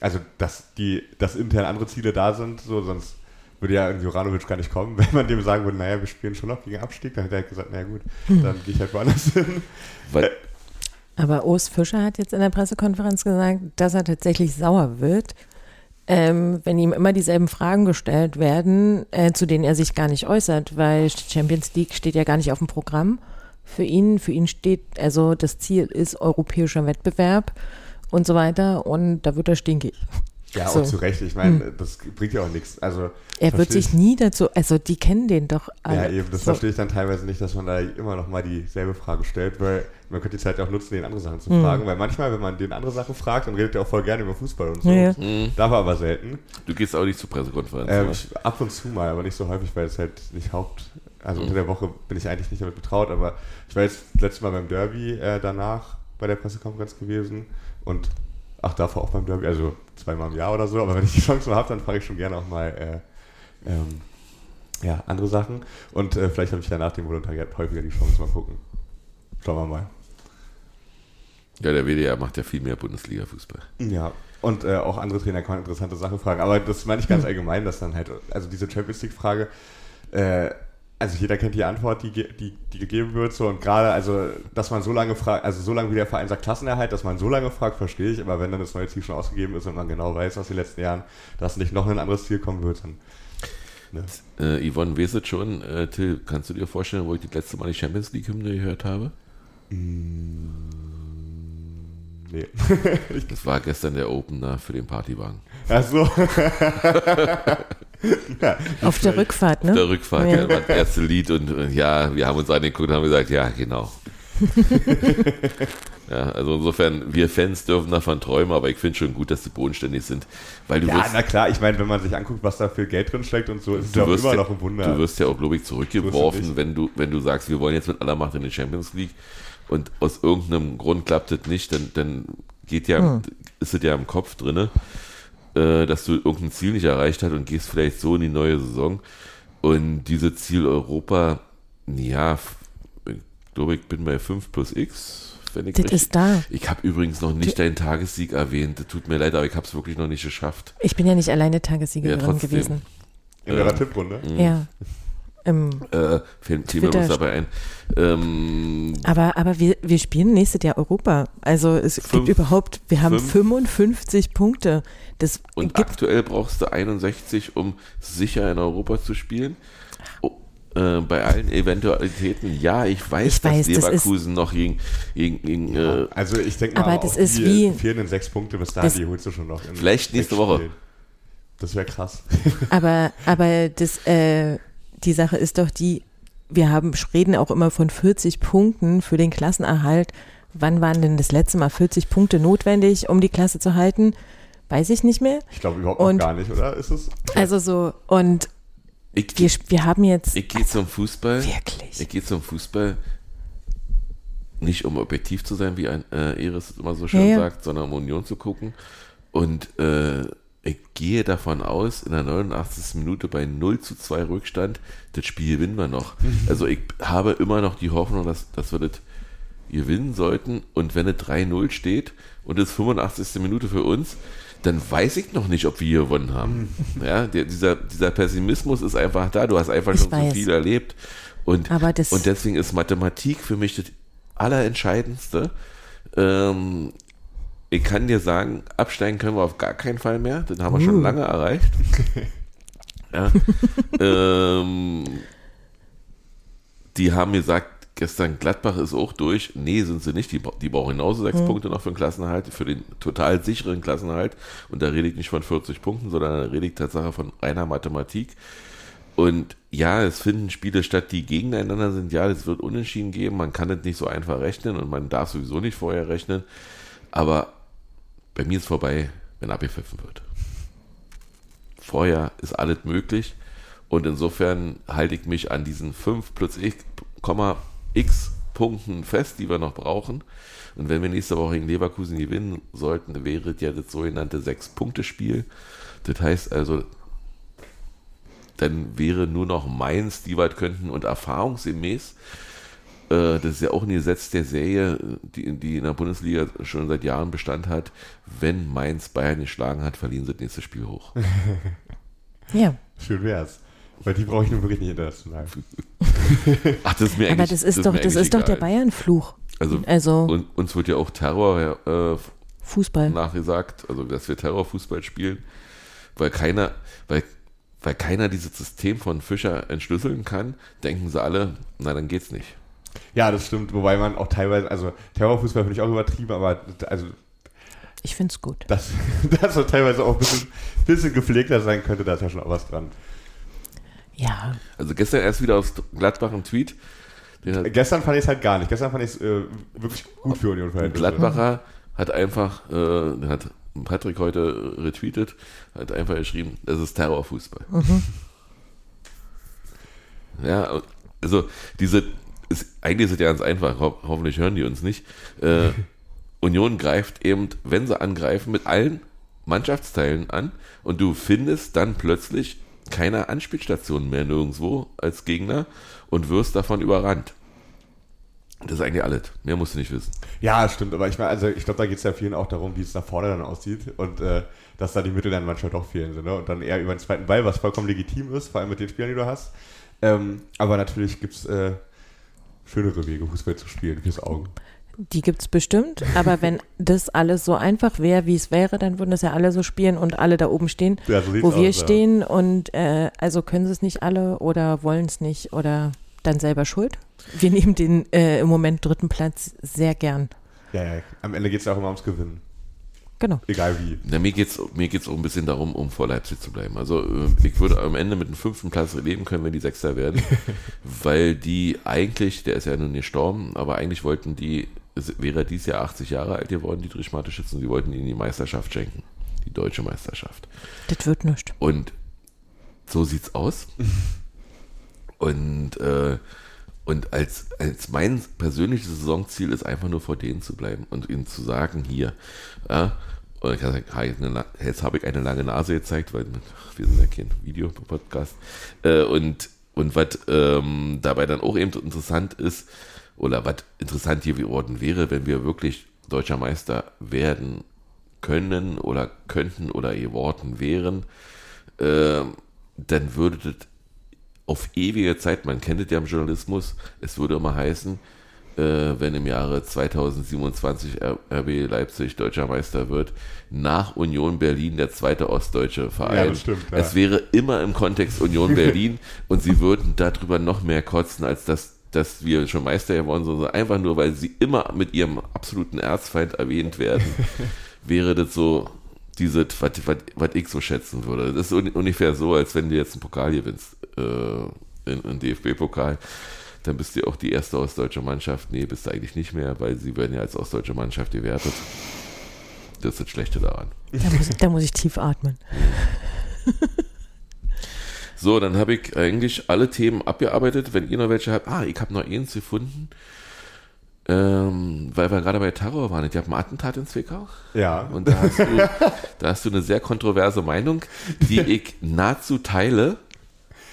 also, dass die, dass intern andere Ziele da sind, so, sonst würde ja Juranovic gar nicht kommen, wenn man dem sagen würde, naja, wir spielen schon noch gegen Abstieg, dann hätte er halt gesagt, naja gut, dann gehe ich halt woanders hin. Weil, äh, aber Urs Fischer hat jetzt in der Pressekonferenz gesagt, dass er tatsächlich sauer wird, ähm, wenn ihm immer dieselben Fragen gestellt werden, äh, zu denen er sich gar nicht äußert, weil Champions League steht ja gar nicht auf dem Programm für ihn. Für ihn steht, also das Ziel ist europäischer Wettbewerb und so weiter und da wird er stinkig. Ja, so. auch zu Recht. Ich meine, hm. das bringt ja auch nichts. Also, er wird sich nie dazu, also die kennen den doch alle. Ja, eben, das so. verstehe ich dann teilweise nicht, dass man da immer noch mal dieselbe Frage stellt, weil man könnte die Zeit auch nutzen, den andere Sachen zu hm. fragen, weil manchmal, wenn man den andere Sachen fragt, dann redet er auch voll gerne über Fußball und so. Ja. Mhm. Darf er aber selten. Du gehst auch nicht zur Pressekonferenz. Ähm, ab und zu mal, aber nicht so häufig, weil es halt nicht Haupt, also mhm. unter der Woche bin ich eigentlich nicht damit betraut, aber ich war jetzt letztes Mal beim Derby äh, danach bei der Pressekonferenz gewesen und Ach, davor auch beim Derby, also zweimal im Jahr oder so, aber wenn ich die Chance mal habe, dann fahre ich schon gerne auch mal äh, ähm, ja, andere Sachen. Und äh, vielleicht habe ich ja nach dem Volontariat häufiger die Chance. Mal gucken. Schauen wir mal. Ja, der WDR macht ja viel mehr Bundesliga-Fußball. Ja, und äh, auch andere Trainer kann man interessante Sachen fragen. Aber das meine ich ganz allgemein, dass dann halt, also diese Champions League-Frage, äh, also jeder kennt die Antwort, die, die, die gegeben wird, so und gerade, also, dass man so lange fragt, also so lange wie der Verein sagt Klassenerhalt, dass man so lange fragt, verstehe ich, aber wenn dann das neue Ziel schon ausgegeben ist und man genau weiß aus den letzten Jahren, dass nicht noch ein anderes Ziel kommen wird, dann. Ne? Äh, Yvonne, weißt schon, äh, Till, kannst du dir vorstellen, wo ich das letzte Mal die Champions League-Hymne gehört habe? Nee. Das war gestern der Opener für den Partywagen. Ach so. Auf der Rückfahrt, ne? Der Rückfahrt, Ja. ja. war das erste Lied und äh, ja, wir haben uns angeguckt und haben gesagt, ja, genau. ja, also insofern, wir Fans dürfen davon träumen, aber ich finde schon gut, dass sie bodenständig sind, weil du Ja, wirst, na klar, ich meine, wenn man sich anguckt, was da für Geld drin steckt und so, ist es auch wirst immer ja, noch ein Wunder. du wirst ja auch, glaube ich, zurückgeworfen, wenn du, wenn du sagst, wir wollen jetzt mit aller Macht in die Champions League und aus irgendeinem Grund klappt das nicht, dann, dann geht ja, ist es ja im Kopf drinne, äh, dass du irgendein Ziel nicht erreicht hast und gehst vielleicht so in die neue Saison. Und diese Ziel Europa, ja, ich glaube, ich bin bei 5 plus X. Wenn ich Das richtig- ist da. Ich habe übrigens noch nicht deinen Tagessieg erwähnt. Das tut mir leid, aber ich habe es wirklich noch nicht geschafft. Ich bin ja nicht alleine Tagessiegerin Ja, trotzdem. gewesen. In eurer Tipprunde. Ja. Im, Äh, fiel fiel mir Twitter- uns dabei ein. Ähm, aber aber wir, wir spielen nächstes Jahr Europa. Also es Fünf- gibt überhaupt, wir haben fünf- 55 Punkte. Das und gibt aktuell brauchst du 61, um sicher in Europa zu spielen. Oh, äh, bei allen Eventualitäten, ja, ich weiß, Ich weiß, dass das Leverkusen noch gegen, gegen, gegen äh, Also ich denke mal, Aber aber das ist die wie- fehlenden sechs Punkte bis dahin, Das- die holst du schon noch. in Vielleicht nächste Woche. Das wäre krass. Aber, aber das, äh, die Sache ist doch die, wir haben, reden auch immer von 40 Punkten für den Klassenerhalt. Wann waren denn das letzte Mal 40 Punkte notwendig, um die Klasse zu halten? Weiß ich nicht mehr. Ich glaube überhaupt Und- noch gar nicht, oder? Ist es? Also so, und ich, wir, wir haben jetzt ich gehe zum Fußball. wirklich. Ich gehe zum Fußball nicht um objektiv zu sein, wie ein äh, Iris immer so schön Ja, ja. sagt, sondern um Union zu gucken. Und äh, gehe davon aus, in der 89. Minute bei 0 zu 2 Rückstand, das Spiel gewinnen wir noch. Also ich habe immer noch die Hoffnung, dass, dass wir das gewinnen sollten. Und wenn es 3-0 steht und es ist 85. Minute für uns, dann weiß ich noch nicht, ob wir gewonnen haben. Ja, der, dieser, dieser Pessimismus ist einfach da. Du hast einfach Ich schon weiß. so viel erlebt. Und, Aber das- und deswegen ist Mathematik für mich das Allerentscheidendste. Ähm, ich kann dir sagen, absteigen können wir auf gar keinen Fall mehr. Den haben wir schon Uh. lange erreicht. ja. ähm, die haben gesagt, gestern Gladbach ist auch durch. Nee, sind sie nicht. Die, die brauchen genauso sechs Punkte noch für den Klassenerhalt, für den total sicheren Klassenerhalt. Und da rede ich nicht von 40 Punkten, sondern da rede ich tatsächlich von reiner Mathematik. Und ja, es finden Spiele statt, die gegeneinander sind. Ja, es wird Unentschieden geben. Man kann es nicht so einfach rechnen und man darf sowieso nicht vorher rechnen. Aber bei mir ist vorbei, wenn abgepfiffen wird. Vorher ist alles möglich. Und insofern halte ich mich an diesen 5 plus x, x Punkten fest, die wir noch brauchen. Und wenn wir nächste Woche gegen Leverkusen gewinnen sollten, wäre ja das sogenannte Sechs-Punkte-Spiel. Das heißt also, dann wäre nur noch Mainz, die weit könnten und erfahrungsgemäß, das ist ja auch ein Gesetz der Serie, die, die in der Bundesliga schon seit Jahren Bestand hat, wenn Mainz Bayern geschlagen hat, verlieren sie das nächste Spiel hoch. Ja, Schön wär's. Weil die brauche ich nun wirklich nicht international. Ach, das ist mir aber eigentlich das ist mir doch, das ist doch der. Bayern-Fluch. Also, Also und, uns wird ja auch Terror äh, Fußball. nachgesagt, also dass wir Terrorfußball spielen, weil keiner, weil, weil keiner dieses System von Fischer entschlüsseln kann, denken sie alle, na dann geht's nicht. Ja, das stimmt. Wobei man auch teilweise, also Terrorfußball finde ich auch übertrieben, aber also Ich finde es gut. dass das teilweise auch ein bisschen, bisschen gepflegter sein könnte, da ist ja schon auch was dran. Ja, Also gestern erst wieder aus Gladbach ein Tweet, Gestern fand ich es halt gar nicht. Gestern fand ich es äh, wirklich gut für Union Verhältnisse. Gladbacher hat einfach, äh, hat Patrick heute retweetet, hat einfach geschrieben, das ist Terrorfußball. Ja, also diese, ist, eigentlich ist es ja ganz einfach, ho hoffentlich hören die uns nicht. Äh, Union greift eben, wenn sie angreifen, mit allen Mannschaftsteilen an und du findest dann plötzlich keine Anspielstationen mehr nirgendwo als Gegner und wirst davon überrannt. Das ist eigentlich alles. Mehr musst du nicht wissen. Ja, stimmt, aber ich meine, also ich glaube, da geht es ja vielen auch darum, wie es da vorne dann aussieht und äh, dass da die Mittel dann manchmal doch fehlen. So, ne? Und dann eher über den zweiten Ball, was vollkommen legitim ist, vor allem mit den Spielern, die du hast. Ähm, aber natürlich gibt es äh, schönere Wege, Fußball zu spielen, fürs Augen. Die gibt es bestimmt, aber wenn das alles so einfach wäre, wie es wäre, dann würden das ja alle so spielen und alle da oben stehen, Ja, so wo wir aus, ja. stehen und äh, also können sie es nicht alle oder wollen es nicht oder dann selber schuld. Wir nehmen den äh, im Moment dritten Platz sehr gern. Ja, ja, am Ende geht es ja auch immer ums Gewinnen. Genau. Egal wie. Na, mir geht's mir geht's auch ein bisschen darum, um vor Leipzig zu bleiben. Also äh, ich würde am Ende mit dem fünften Platz leben können, wenn die Sechster werden, weil die eigentlich, der ist ja nun gestorben, aber eigentlich wollten die, es wäre dieses Jahr 80 Jahre alt geworden, die Schützen, sie wollten ihnen die Meisterschaft schenken, die deutsche Meisterschaft. Das wird nichts. Und so sieht's aus. Und, äh, und als, als mein persönliches Saisonziel ist einfach nur vor denen zu bleiben und ihnen zu sagen, hier, ja, und ich kann sagen, ha, jetzt habe ich eine lange Nase gezeigt, weil wir sind ja kein Videopodcast. Äh, und und was ähm, dabei dann auch eben interessant ist, oder was interessant hier geworden wäre, wenn wir wirklich deutscher Meister werden können oder könnten oder geworden wären, ähm, dann würde das auf ewige Zeit, man kennt es ja im Journalismus, es würde immer heißen, äh, wenn im Jahre 2027 R- RB Leipzig deutscher Meister wird, nach Union Berlin der zweite ostdeutsche Verein. Ja, das stimmt, ja. Es wäre immer im Kontext Union Berlin und sie würden darüber noch mehr kotzen, als dass, dass wir schon Meister geworden sind, sondern einfach nur, weil sie immer mit ihrem absoluten Erzfeind erwähnt werden, wäre das so diese, was, was, was ich so schätzen würde. Das ist un- ungefähr so, als wenn du jetzt einen Pokal gewinnst, äh, in, in DFB-Pokal, dann bist du auch die erste ostdeutsche Mannschaft. Nee, bist du eigentlich nicht mehr, weil sie werden ja als ostdeutsche Mannschaft gewertet. Das ist das Schlechte daran. Da muss, da muss ich tief atmen. So, dann habe ich eigentlich alle Themen abgearbeitet. Wenn ihr noch welche habt, ah, ich habe noch eins gefunden. Ähm, weil wir gerade bei Terror waren. Ich habe ein Attentat in Zwickau. Ja. Und da hast, du, da hast du eine sehr kontroverse Meinung, die ich nahezu teile.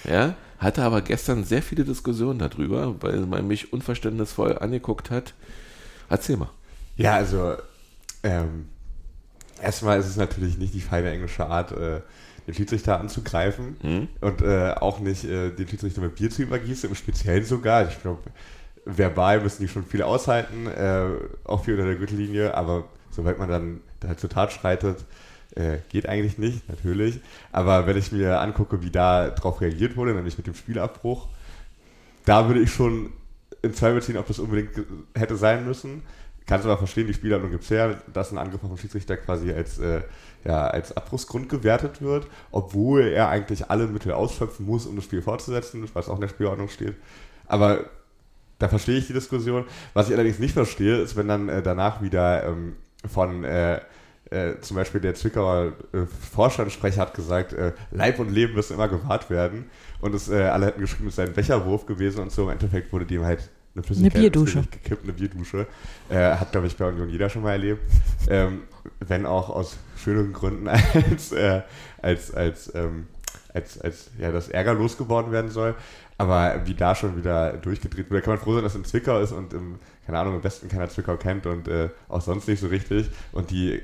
Ja, hatte aber gestern sehr viele Diskussionen darüber, weil man mich unverständnisvoll angeguckt hat. Erzähl mal. Ja, also ähm, erstmal ist es natürlich nicht die feine englische Art, äh, den Schiedsrichter anzugreifen Hm? und äh, auch nicht äh, den Schiedsrichter mit Bier zu übergießen, im Speziellen sogar. Ich glaube, verbal müssen die schon viel aushalten, äh, auch viel unter der Gürtellinie, aber sobald man dann halt zur Tat schreitet, äh, geht eigentlich nicht, natürlich. Aber wenn ich mir angucke, wie da drauf reagiert wurde, nämlich mit dem Spielabbruch, da würde ich schon in Zweifel ziehen, ob das unbedingt hätte sein müssen. Kannst aber verstehen, die Spielordnung gibt es her, dass ein Angriff auf den Schiedsrichter quasi als, äh, ja, als Abbruchsgrund gewertet wird, obwohl er eigentlich alle Mittel ausschöpfen muss, um das Spiel fortzusetzen, was auch in der Spielordnung steht. Aber da verstehe ich die Diskussion. Was ich allerdings nicht verstehe, ist, wenn dann äh, danach wieder ähm, von äh, äh, zum Beispiel der Zwickauer äh, Vorstandssprecher hat gesagt, äh, Leib und Leben müssen immer gewahrt werden. Und es, äh, alle hätten geschrieben, es sei ein Becherwurf gewesen und so. Im Endeffekt wurde dem halt eine Flüssigkeit Eine Bierdusche. gekippt, eine Bierdusche. Äh, hat, glaube ich, bei Union jeder schon mal erlebt. Ähm, wenn auch aus schöneren Gründen als, als, als, ähm, als, als ja, das Ärger losgeworden werden soll. Aber wie da schon wieder durchgedreht wird, kann man froh sein, dass es in Zwickau ist und im, keine Ahnung, im Westen keiner Zwickau kennt und auch sonst nicht so richtig. Und die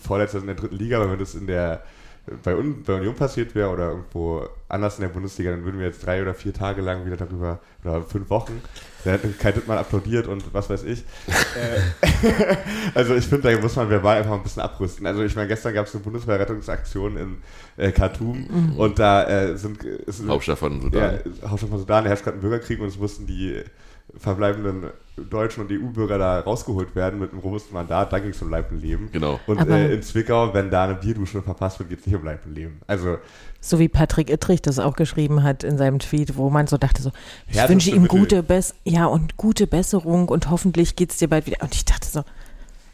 Vorletzte ist in der dritten Liga, aber wenn das in der bei, Un bei Union passiert wäre oder irgendwo anders in der Bundesliga, dann würden wir jetzt drei oder vier Tage lang wieder darüber, oder fünf Wochen, da hätte Kai Dittmann applaudiert und was weiß ich. äh, also ich finde, da muss man verbal einfach ein bisschen abrüsten. Also ich meine, gestern gab es eine Bundeswehrrettungsaktion in äh, Khartoum und da äh, sind Hauptstadt von ja, Sudan. Hauptstadt von Sudan, da herrscht gerade ein Bürgerkrieg und es mussten die verbleibenden Deutschen und EU-Bürger da rausgeholt werden mit einem robusten Mandat. Da ging es um Leib und Leben. Genau. Und äh, in Zwickau, wenn da eine Bierdusche verpasst wird, geht es nicht um Leib und Leben. Also So wie Patrick Ittrich das auch geschrieben hat in seinem Tweet, wo man so dachte so, ich wünsche ihm gute Bess ja und gute Besserung und hoffentlich geht's dir bald wieder. Und ich dachte so,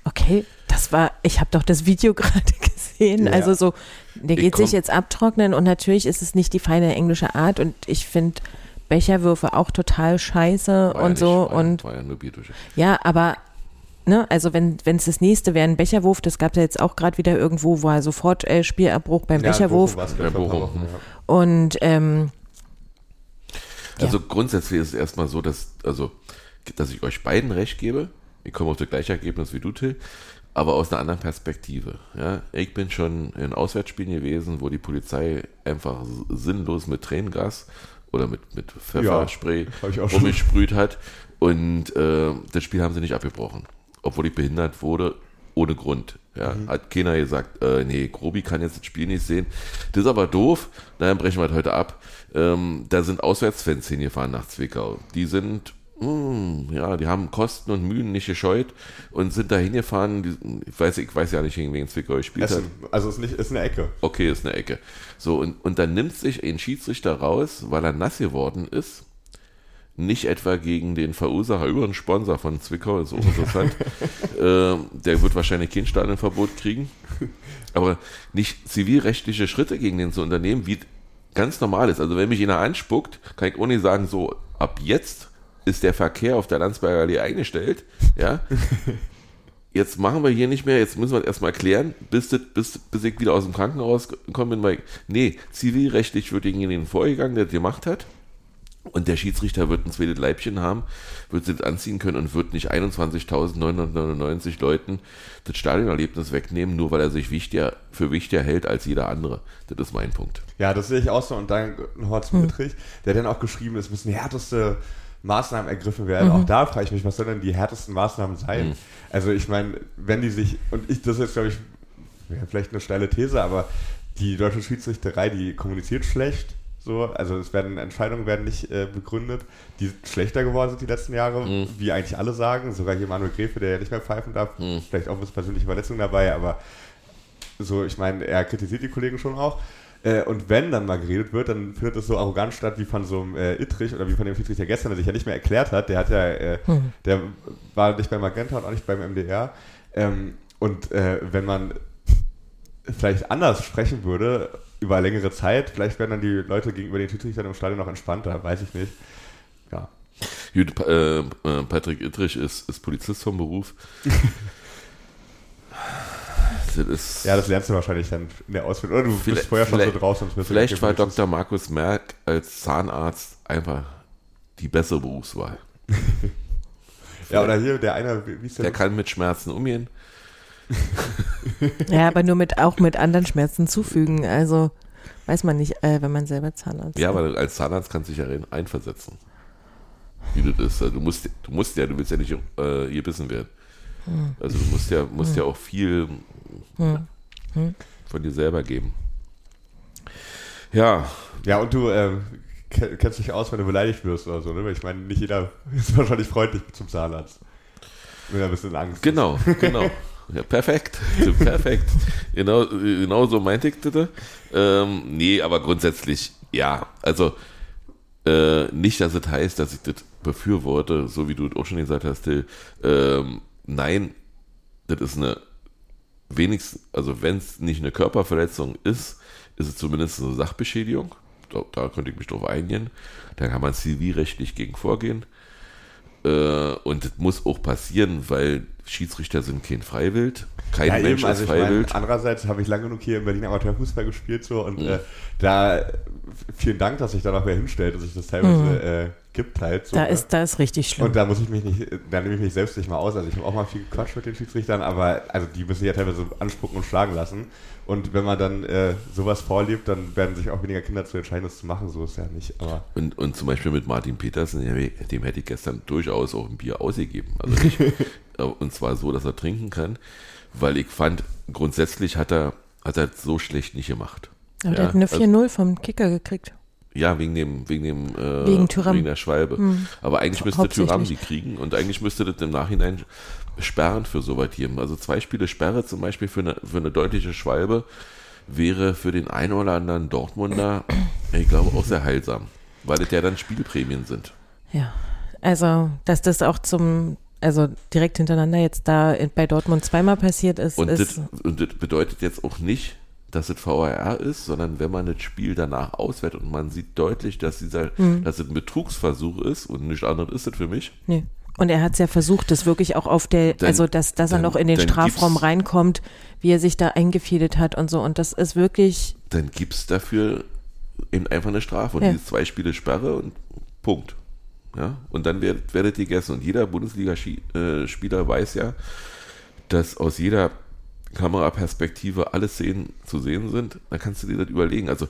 okay, das war, ich habe doch das Video gerade gesehen. Ja. Also so, der geht sich jetzt abtrocknen und natürlich ist es nicht die feine englische Art und ich finde Becherwürfe auch total scheiße War ja und nicht- so war, ja- und War ja nur Bierdusche. ja, aber ne, also wenn es das nächste wäre, ein Becherwurf, das gab es ja jetzt auch gerade wieder irgendwo, wo er sofort äh, Spielabbruch beim Ja, Becherwurf. Bochum Bochum. Ja. Und ähm, Also grundsätzlich ist es erstmal so, dass, also, dass ich euch beiden recht gebe. Ich komme auf das gleiche Ergebnis wie du, Till, aber aus einer anderen Perspektive. Ja? Ich bin schon in Auswärtsspielen gewesen, wo die Polizei einfach sinnlos mit Tränengas oder mit, mit Pfefferspray schon. rumgesprüht hat. Und äh, das Spiel haben sie nicht abgebrochen, obwohl ich behindert wurde, ohne Grund. Ja, Mhm. Hat keiner gesagt, äh, nee, Grobi kann jetzt das Spiel nicht sehen. Das ist aber doof, na, dann brechen wir das heute ab. Ähm, da sind Auswärtsfans hingefahren nach Zwickau. Die sind, mm, ja, die haben Kosten und Mühen nicht gescheut und sind da hingefahren. Ich, weiß, ich weiß ja nicht, gegen wen Zwickau gespielt hat. Essen, also ist nicht ist eine Ecke. Okay, ist eine Ecke. So, und, und dann nimmt sich ein Schiedsrichter raus, weil er nass geworden ist. Nicht etwa gegen den Verursacher über einen Sponsor von Zwickau, ist auch interessant. ähm, der wird wahrscheinlich kein Stadionverbot kriegen. Aber nicht zivilrechtliche Schritte gegen den zu unternehmen, wie ganz normal ist. Also wenn mich einer anspuckt, kann ich nicht sagen, so, ab jetzt ist der Verkehr auf der Landsberger Allee eingestellt. Ja, jetzt machen wir hier nicht mehr, jetzt müssen wir das erstmal klären, bis, das, bis, bis ich wieder aus dem Krankenhaus gekommen bin. Weil, nee, zivilrechtlich wird gegen den vorgegangen, der das gemacht hat. Und der Schiedsrichter wird ein zweites Leibchen haben, wird sie das anziehen können und wird nicht 21.999 Leuten das Stadionerlebnis wegnehmen, nur weil er sich wichtiger, für wichtiger hält als jeder andere. Das ist mein Punkt. Ja, das sehe ich auch so. Und dann Horst Hm. Mittrich, der dann auch geschrieben ist, müssen härteste Maßnahmen ergriffen werden. Auch da frage ich mich, was sollen denn die härtesten Maßnahmen sein? Mhm. Also ich meine, wenn die sich, und ich, das ist jetzt glaube ich, ja, vielleicht eine steile These, aber die deutsche Schiedsrichterei, die kommuniziert schlecht. So, also es werden Entscheidungen werden nicht äh, begründet, die schlechter geworden sind die letzten Jahre, Mhm. wie eigentlich alle sagen. Sogar hier Manuel Gräfe, der ja nicht mehr pfeifen darf, Mhm. vielleicht auch was persönliche Verletzungen dabei, aber so, ich meine, er kritisiert die Kollegen schon auch. Äh, und wenn dann mal geredet wird, dann findet es so arrogant statt wie von so einem äh, Ittrich oder wie von dem Schiedsrichter gestern, der sich ja nicht mehr erklärt hat. Der hat ja, äh, der war nicht beim Magenta und auch nicht beim MDR. Ähm, und äh, wenn man vielleicht anders sprechen würde über längere Zeit, vielleicht wären dann die Leute gegenüber den Schiedsrichtern im Stadion noch entspannter, weiß ich nicht. Ja. Gut, Pa- äh, äh, Patrick Ittrich ist, ist Polizist vom Beruf. das ist, ja, das lernst du wahrscheinlich dann in der Ausbildung. Oder du Vielleicht- bist vorher schon so drauf, du Vielleicht war. Dr. Markus Merck als Zahnarzt einfach die bessere Berufswahl. Ja, oder hier der eine, wie ist der? Der kann mit Schmerzen umgehen. ja, aber nur mit auch mit anderen Schmerzen zufügen. Also weiß man nicht, äh, wenn man selber Zahnarzt Ja, ist. aber als Zahnarzt kannst du dich ja rein- einversetzen. Wie das ist. Also Du musst, du musst ja, du willst ja nicht äh, gebissen werden. Also du musst ja, musst ja auch viel von dir selber geben. Ja, Ja, und du ähm, ke- kennst dich aus, wenn du beleidigt wirst oder so, ne? Weil ich meine, nicht jeder ist wahrscheinlich freundlich zum Zahnarzt. Wenn er ein bisschen Angst Genau, genau. Ja, perfekt. Perfekt. Genau, äh, genau so meinte ich das. Ähm, nee, aber grundsätzlich, ja. Also, äh, nicht, dass es heißt, dass ich das befürworte, so wie du es auch schon gesagt hast, Till. Ähm, nein, das ist eine, wenigstens, also wenn es nicht eine Körperverletzung ist, ist es zumindest eine Sachbeschädigung. Da, da könnte ich mich drauf einigen. Da kann man zivilrechtlich gegen vorgehen. Äh, und das muss auch passieren, weil Schiedsrichter sind kein Freiwild. Kein Ja, Mensch eben, also ist ich meine, Freiwild. andererseits habe ich lange genug hier in Berlin Amateurfußball gespielt so und Mhm. äh, da vielen Dank, dass sich da noch wer hinstellt und sich das teilweise äh, gibt halt. So, da ne? ist, da ist richtig schlimm. und da muss ich mich nicht, da nehme ich mich selbst nicht mal aus. Also ich habe auch mal viel gequatscht mit den Schiedsrichtern, aber also die müssen sich ja teilweise anspucken und schlagen lassen. Und wenn man dann äh, sowas vorlebt, dann werden sich auch weniger Kinder zu entscheiden, das zu machen. So ist ja nicht. Aber Und, und zum Beispiel mit Martin Petersen, dem hätte ich gestern durchaus auch ein Bier ausgegeben. Also nicht, äh, und zwar so, dass er trinken kann, weil ich fand, grundsätzlich hat er, hat er so schlecht nicht gemacht. aber der ja, hat eine also- 4-0 vom Kicker gekriegt. Ja, wegen dem, wegen dem, äh, Wegen Tyram. der Schwalbe. Hm. Aber eigentlich müsste. Tyram die kriegen und eigentlich müsste das im Nachhinein sperren für so weit geben. Also zwei Spiele Sperre zum Beispiel für eine, für eine deutliche Schwalbe wäre für den einen oder anderen Dortmunder, ich glaube, auch sehr heilsam, weil das ja dann Spielprämien sind. Ja, also dass das auch zum, also direkt hintereinander jetzt da bei Dortmund zweimal passiert ist, Und ist das, und das bedeutet jetzt auch nicht, dass es VAR ist, sondern wenn man das Spiel danach auswertet und man sieht deutlich, dass dieser, Hm. dass es ein Betrugsversuch ist und nichts anderes ist es für mich, nee, Und er hat es ja versucht, das wirklich auch auf der, Dann- also dass, dass er dann- noch in den Strafraum reinkommt, wie er sich da eingefädelt hat und so. Und das ist wirklich, Dann gibt es dafür eben einfach eine Strafe und Ja. diese zwei Spiele Sperre und Punkt. Ja, und dann werdet, werdet ihr gegessen. Und jeder Bundesliga-Spieler weiß ja, dass aus jeder Kameraperspektive alle Szenen zu sehen sind. Dann kannst du dir das überlegen. Also,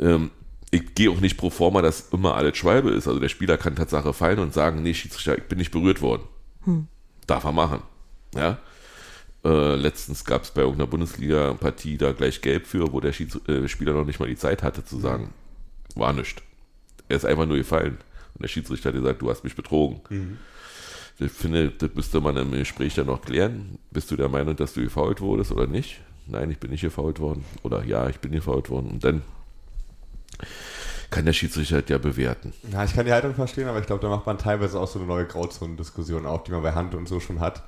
ähm, ich gehe auch nicht pro forma, dass immer alles Schwalbe ist. Also der Spieler kann Tatsache fallen und sagen, nee, Schiedsrichter, ich bin nicht berührt worden. Darf er machen. Ja. Äh, letztens gab es bei irgendeiner Bundesliga-Partie da gleich Gelb für, wo der Schieds äh, Spieler noch nicht mal die Zeit hatte zu sagen, war nicht. Er ist einfach nur gefallen. Und der Schiedsrichter hat gesagt, du hast mich betrogen. Ich finde, das müsste man im Gespräch dann noch klären. Bist du der Meinung, dass du gefault wurdest oder nicht? Nein, ich bin nicht gefault worden. Oder ja, ich bin gefault worden. Und dann kann der Schiedsrichter das ja bewerten. Ja, ich kann die Haltung verstehen, aber ich glaube, da macht man teilweise auch so eine neue Grauzonendiskussion auf, die man bei Hand und so schon hat.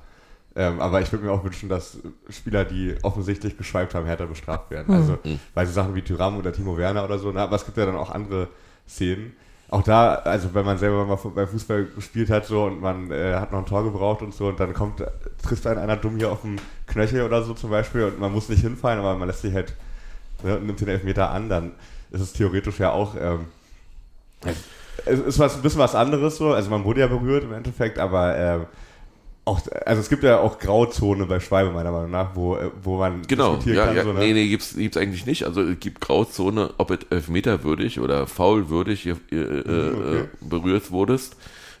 Ähm, aber ich würde mir auch wünschen, dass Spieler, die offensichtlich geschweibt haben, härter bestraft werden. Also, weil so Sachen wie Tyram oder Timo Werner oder so, na, aber es gibt ja dann auch andere Szenen. Auch da, also wenn man selber mal beim Fußball gespielt hat so und man äh, hat noch ein Tor gebraucht und so und dann kommt, trifft einen einer dumm hier auf den Knöchel oder so zum Beispiel und man muss nicht hinfallen, aber man lässt sich halt, ne, nimmt den Elfmeter an, dann ist es theoretisch ja auch, ähm, es ist was, ein bisschen was anderes so. Also man wurde ja berührt im Endeffekt, aber äh, auch, also es gibt ja auch Grauzone bei Schwalbe meiner Meinung nach, wo, äh, wo man Genau, diskutieren ja, kann. ja, so, ne? nee, nee, gibt's, gibt's eigentlich nicht. Also es gibt Grauzone, ob es elfmeterwürdig oder faulwürdig äh, äh, okay. äh, berührt wurdest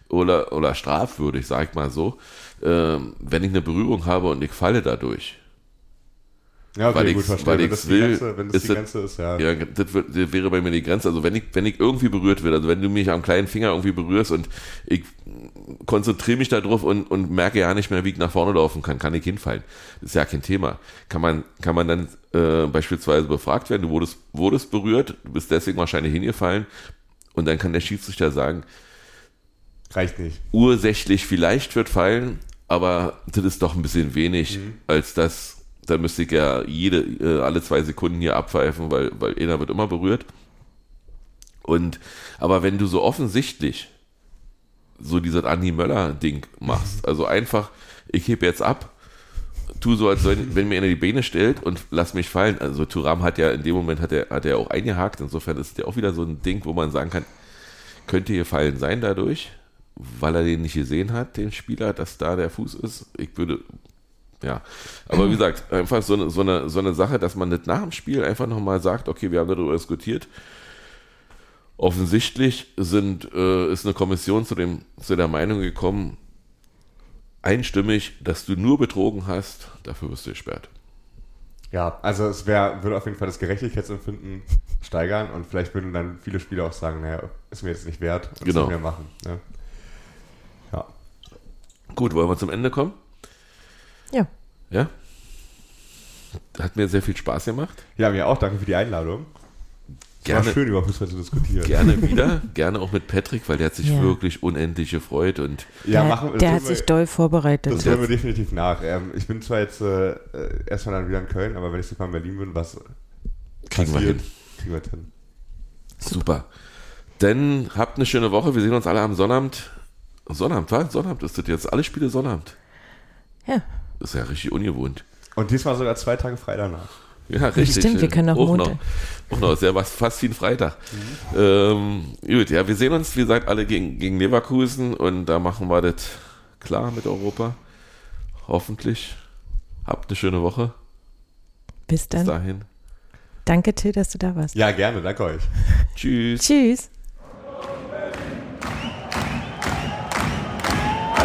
oder, oder strafwürdig, sag ich mal so. Ähm, wenn ich eine Berührung habe und ich falle dadurch, ja, okay, weil gut, verstehe. weil das will, die Grenze, wenn das ist die Grenze ist, ja. ja, das, das wäre bei mir die Grenze. Also wenn ich, wenn ich irgendwie berührt werde, also wenn du mich am kleinen Finger irgendwie berührst und ich konzentriere mich darauf und, und merke ja nicht mehr, wie ich nach vorne laufen kann, kann ich hinfallen. Das ist ja kein Thema. Kann man, kann man dann äh, beispielsweise befragt werden, du wurdest, wurdest berührt, du bist deswegen wahrscheinlich hingefallen und dann kann der Schiedsrichter sagen, Reicht nicht. ursächlich vielleicht wird fallen, aber das ist doch ein bisschen wenig, als das, da müsste ich ja jede, äh, alle zwei Sekunden hier abpfeifen, weil, weil einer wird immer berührt. Und, aber wenn du so offensichtlich so dieses Andi Möller-Ding machst, also einfach, ich heb jetzt ab, tu so, als wenn, wenn mir einer die Beine stellt und lass mich fallen. Also Turam hat ja in dem Moment hat er, hat er auch eingehakt, insofern ist der auch wieder so ein Ding, wo man sagen kann, könnte hier fallen sein dadurch, weil er den nicht gesehen hat, den Spieler, dass da der Fuß ist. Ich würde, ja. Aber wie gesagt, einfach so eine, so eine, so eine Sache, dass man nicht nach dem Spiel einfach nochmal sagt, okay, wir haben darüber diskutiert. Offensichtlich sind, äh, ist eine Kommission zu, dem, zu der Meinung gekommen, einstimmig, dass du nur betrogen hast, dafür wirst du gesperrt. Ja, also es wär, würde auf jeden Fall das Gerechtigkeitsempfinden steigern und vielleicht würden dann viele Spieler auch sagen, naja, ist mir jetzt nicht wert, und Genau. nicht mehr machen. Ne? Ja. Gut, wollen wir zum Ende kommen? Ja. Ja? Hat mir sehr viel Spaß gemacht. ja, mir auch, danke für die Einladung. Es Gerne. War schön, über Fußball zu diskutieren. Gerne wieder, gerne auch mit Patrick, weil der hat sich Ja. wirklich unendlich gefreut und Ja, der machen wir der hat wir- sich doll vorbereitet. Das hören wir definitiv nach. Ähm, ich bin zwar jetzt äh, erstmal dann wieder in Köln, aber wenn ich sogar in Berlin bin, was kriegen wir hin. kriegen wir hin. Super. Dann habt eine schöne Woche. Wir sehen uns alle am Sonnabend. Sonnabend, was? Sonnabend ist das jetzt. Alle Spiele Sonnabend. ja. Das ist ja richtig ungewohnt. Und diesmal sogar zwei Tage frei danach. Ja, richtig. Stimmt, wir können auch noch. Montag. Auch noch, ist ja was, fast wie ein Freitag. Ähm, gut, ja, wir sehen uns, wie gesagt, alle gegen, gegen Leverkusen und da machen wir das klar mit Europa. Hoffentlich. Habt eine schöne Woche. Bis Bis dann. dahin. Danke, Till, dass du da warst. Ja, gerne, danke euch. Tschüss. Tschüss.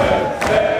Union